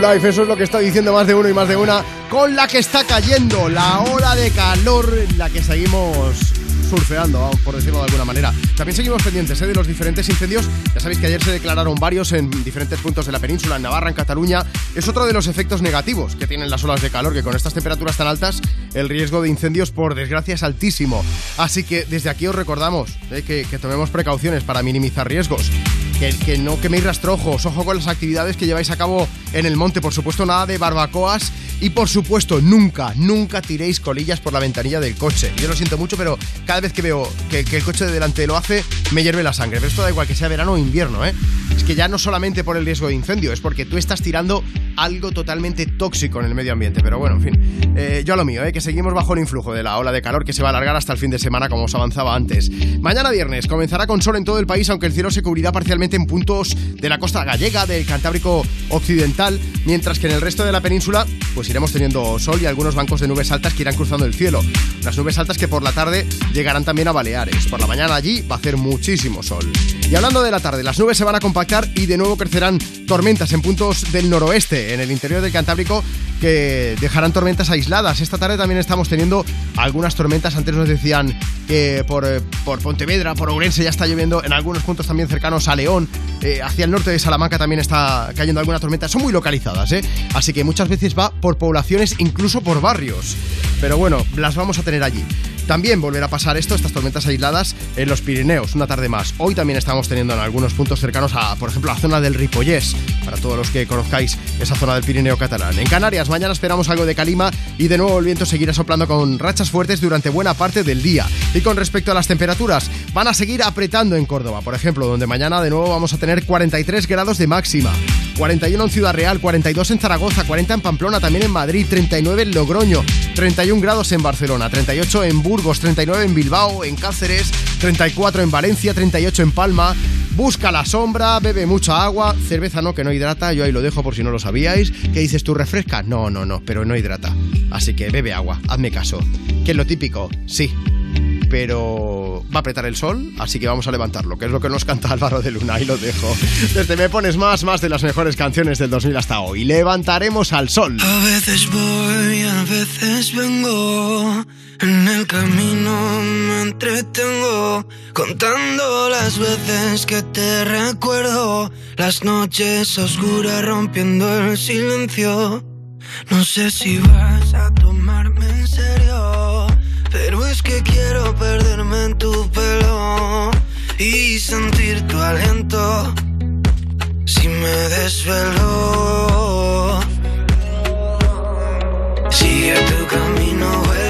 life, eso es lo que está diciendo más de uno y más de una, con la que está cayendo la ola de calor en la que seguimos surfeando, por decirlo de alguna manera. También seguimos pendientes ¿eh? de los diferentes incendios. Ya sabéis que ayer se declararon varios en diferentes puntos de la península, en Navarra, en Cataluña. Es otro de los efectos negativos que tienen las olas de calor, que con estas temperaturas tan altas el riesgo de incendios, por desgracia, es altísimo. Así que desde aquí os recordamos ¿eh? que, que tomemos precauciones para minimizar riesgos. Que, que no queméis rastrojos, ojo con las actividades que lleváis a cabo en el monte, por supuesto nada de barbacoas y por supuesto nunca, nunca tiréis colillas por la ventanilla del coche. Yo lo siento mucho, pero cada vez que veo que, que el coche de delante lo hace, me hierve la sangre. Pero esto da igual que sea verano o invierno, ¿eh? Es que ya no solamente por el riesgo de incendio, es porque tú estás tirando algo totalmente tóxico en el medio ambiente. Pero bueno, en fin, eh, yo a lo mío, ¿eh? que seguimos bajo el influjo de la ola de calor que se va a alargar hasta el fin de semana, como os avanzaba antes. Mañana viernes comenzará con sol en todo el país, aunque el cielo se cubrirá parcialmente en puntos de la costa gallega, del Cantábrico Occidental, mientras que en el resto de la península, pues iremos teniendo sol y algunos bancos de nubes altas que irán cruzando el cielo. Las nubes altas que por la tarde llegarán también a Baleares. Por la mañana allí va a hacer muchísimo sol. Y hablando de la tarde, las nubes se van a compactar y de nuevo crecerán tormentas en puntos del noroeste, en el interior del Cantábrico, que dejarán tormentas aisladas. Esta tarde también estamos teniendo algunas tormentas. Antes nos decían que por, eh, por Pontevedra, por Ourense ya está lloviendo, en algunos puntos también cercanos a León, eh, hacia el norte de Salamanca también está cayendo alguna tormenta. Son muy localizadas, ¿eh? Así que muchas veces va por poblaciones, incluso por barrios. Pero bueno, las vamos a tener allí. También volverá a pasar esto, estas tormentas aisladas, en los Pirineos, una tarde más. Hoy también estamos teniendo en algunos puntos cercanos a, por ejemplo, la zona del Ripollés, para todos los que conozcáis esa zona del Pirineo catalán. En Canarias, mañana esperamos algo de calima y de nuevo el viento seguirá soplando con rachas fuertes durante buena parte del día. Y con respecto a las temperaturas, van a seguir apretando en Córdoba, por ejemplo, donde mañana de nuevo vamos a tener 43 grados de máxima, 41 en Ciudad Real, 42 en Zaragoza, 40 en Pamplona, también en Madrid, 39 en Logroño, 31 grados en Barcelona, 38 en Burgos, 39 en Bilbao, en Cáceres, 34 en Valencia, 38 en Palma. Busca la sombra, bebe mucha agua, cerveza no, que no hidrata, yo ahí lo dejo por si no lo sabíais. ¿Qué dices tú, refresca? No, no, no, pero no hidrata. Así que bebe agua, hazme caso. ¿Qué es lo típico? Sí, pero va a apretar el sol, así que vamos a levantarlo, que es lo que nos canta Álvaro de Luna, y lo dejo. Desde Me Pones Más, más de las mejores canciones del 2000 hasta hoy. Levantaremos al sol. A veces voy, a veces vengo. En el camino me entretengo contando las veces que te recuerdo. Las noches oscuras rompiendo el silencio. No sé si vas a tomarme en serio, es que quiero perderme en tu pelo y sentir tu aliento. Si me desvelo. Sigue tu camino, vuela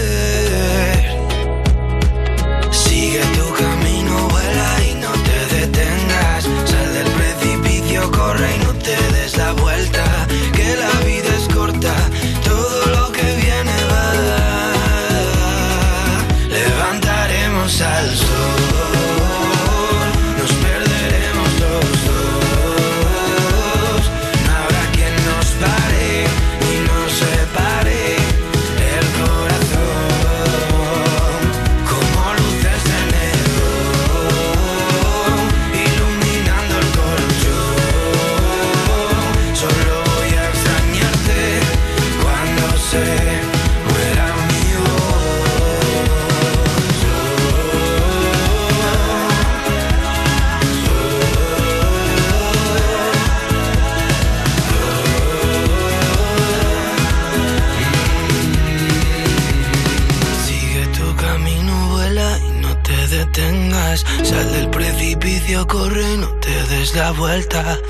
Vuelta.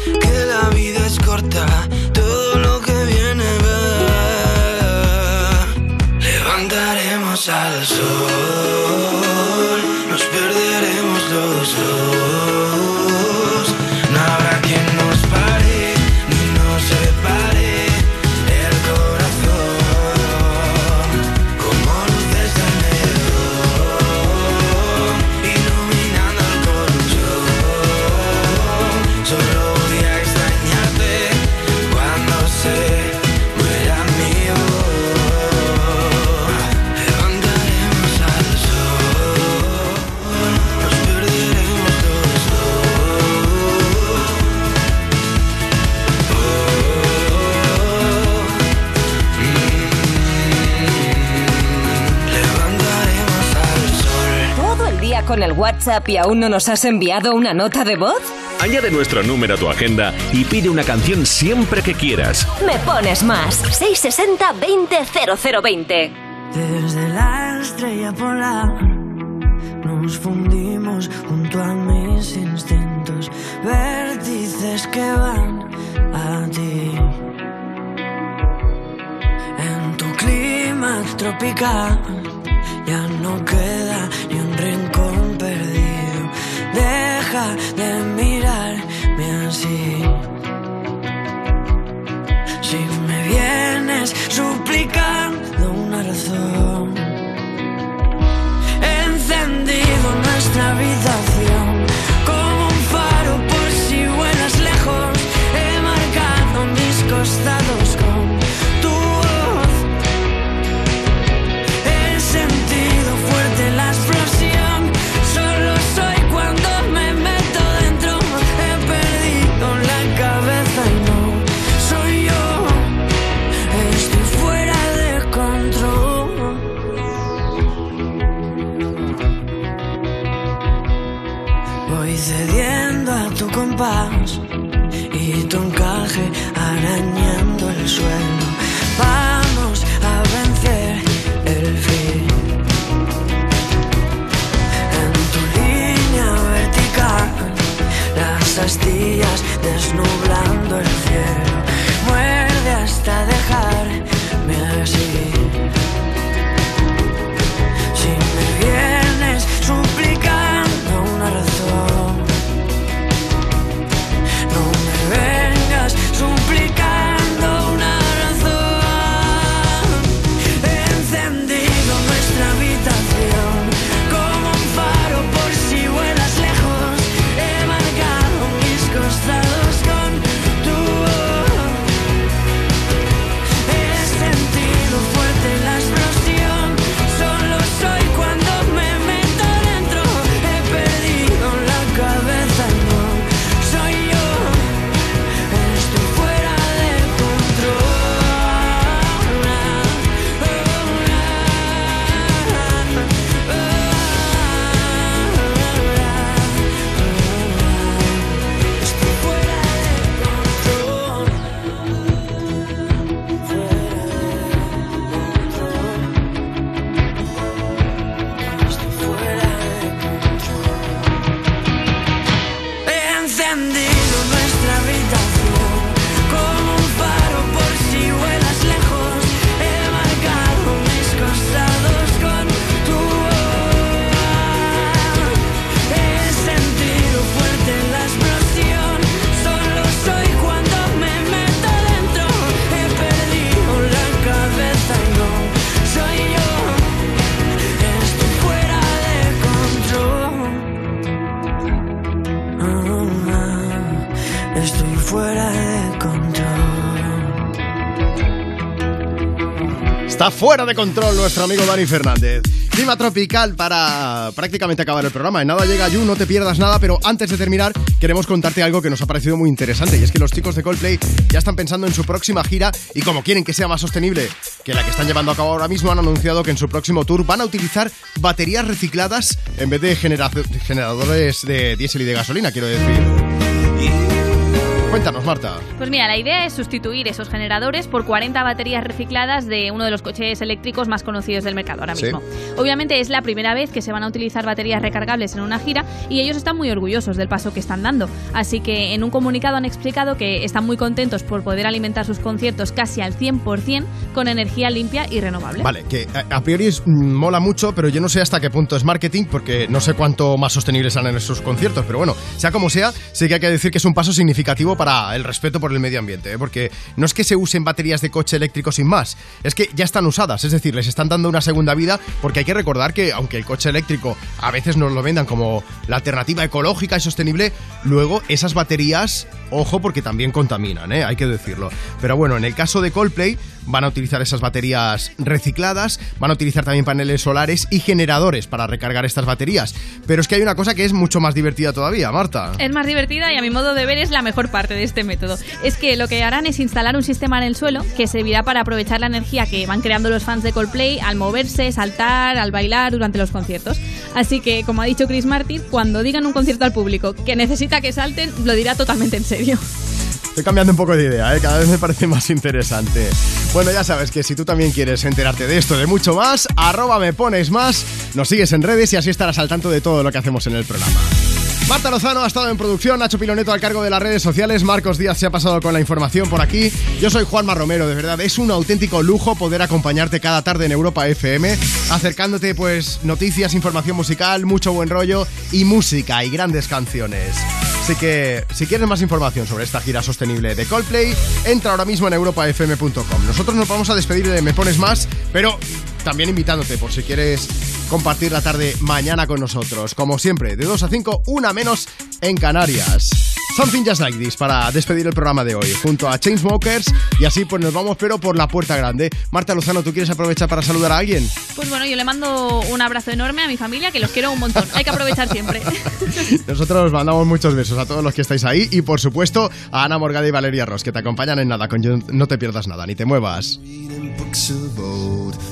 WhatsApp y aún no nos has enviado una nota de voz? Añade nuestro número a tu agenda y pide una canción siempre que quieras. Me pones más. 660 20 0020. Desde la estrella polar nos fundimos junto a mis instintos, vértices que van a ti. En tu clima tropical ya no queda Deja Está fuera de control nuestro amigo Dani Fernández. Clima tropical para prácticamente acabar el programa. En nada llega Yu, no te pierdas nada, pero antes de terminar queremos contarte algo que nos ha parecido muy interesante y es que los chicos de Coldplay ya están pensando en su próxima gira y como quieren que sea más sostenible que la que están llevando a cabo ahora mismo han anunciado que en su próximo tour van a utilizar baterías recicladas en vez de genera- generadores de diésel y de gasolina, quiero decir. Cuéntanos, Marta. Pues mira, la idea es sustituir esos generadores por 40 baterías recicladas de uno de los coches eléctricos más conocidos del mercado ahora Sí. mismo. Obviamente es la primera vez que se van a utilizar baterías recargables en una gira y ellos están muy orgullosos del paso que están dando. Así que en un comunicado han explicado que están muy contentos por poder alimentar sus conciertos casi al 100% con energía limpia y renovable. Vale, que a, priori es- mm, mola mucho, pero yo no sé hasta qué punto es marketing, porque no sé cuánto más sostenibles serán esos conciertos. Pero bueno, sea como sea, sí que hay que decir que es un paso significativo para el respeto por el medio ambiente, ¿eh? porque no es que se usen baterías de coche eléctrico sin más, es que ya están usadas, es decir, les están dando una segunda vida, porque hay que recordar que aunque el coche eléctrico a veces nos lo vendan como la alternativa ecológica y sostenible, luego esas baterías, ojo, porque también contaminan, ¿eh? hay que decirlo. Pero bueno, en el caso de Coldplay, van a utilizar esas baterías recicladas, van a utilizar también paneles solares y generadores para recargar estas baterías. Pero es que hay una cosa que es mucho más divertida todavía, Marta. Es más divertida y a mi modo de ver es la mejor parte de este método. Es que lo que harán es instalar un sistema en el suelo que servirá para aprovechar la energía que van creando los fans de Coldplay al moverse, saltar, al bailar durante los conciertos. Así que, como ha dicho Chris Martin, cuando digan un concierto al público que necesita que salten, lo dirá totalmente en serio. Estoy cambiando un poco de idea, ¿eh? cada vez me parece más interesante. Bueno, ya sabes que si tú también quieres enterarte de esto, de mucho más, arroba me pones más, nos sigues en redes y así estarás al tanto de todo lo que hacemos en el programa. Marta Lozano ha estado en producción, Nacho Piloneto al cargo de las redes sociales, Marcos Díaz se ha pasado con la información por aquí. Yo soy Juanma Romero, de verdad, es un auténtico lujo poder acompañarte cada tarde en Europa FM, acercándote pues noticias, información musical, mucho buen rollo y música y grandes canciones. Así que si quieres más información sobre esta gira sostenible de Coldplay, entra ahora mismo en europafm.com. Nosotros nos vamos a despedir de Me Pones Más, pero también invitándote por si quieres compartir la tarde mañana con nosotros. Como siempre, de 2 a 5, una menos en Canarias. Something Just Like This para despedir el programa de hoy, junto a Chainsmokers. Y así pues nos vamos, pero por la puerta grande. Marta Lozano, ¿tú quieres aprovechar para saludar a alguien? Pues bueno, yo le mando un abrazo enorme a mi familia, que los quiero un montón. Hay que aprovechar siempre. Nosotros os mandamos muchos besos a todos los que estáis ahí y por supuesto a Ana Morgada y Valeria Ross, que te acompañan en nada, con Yo- No te pierdas nada, ni te muevas.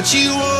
that you want.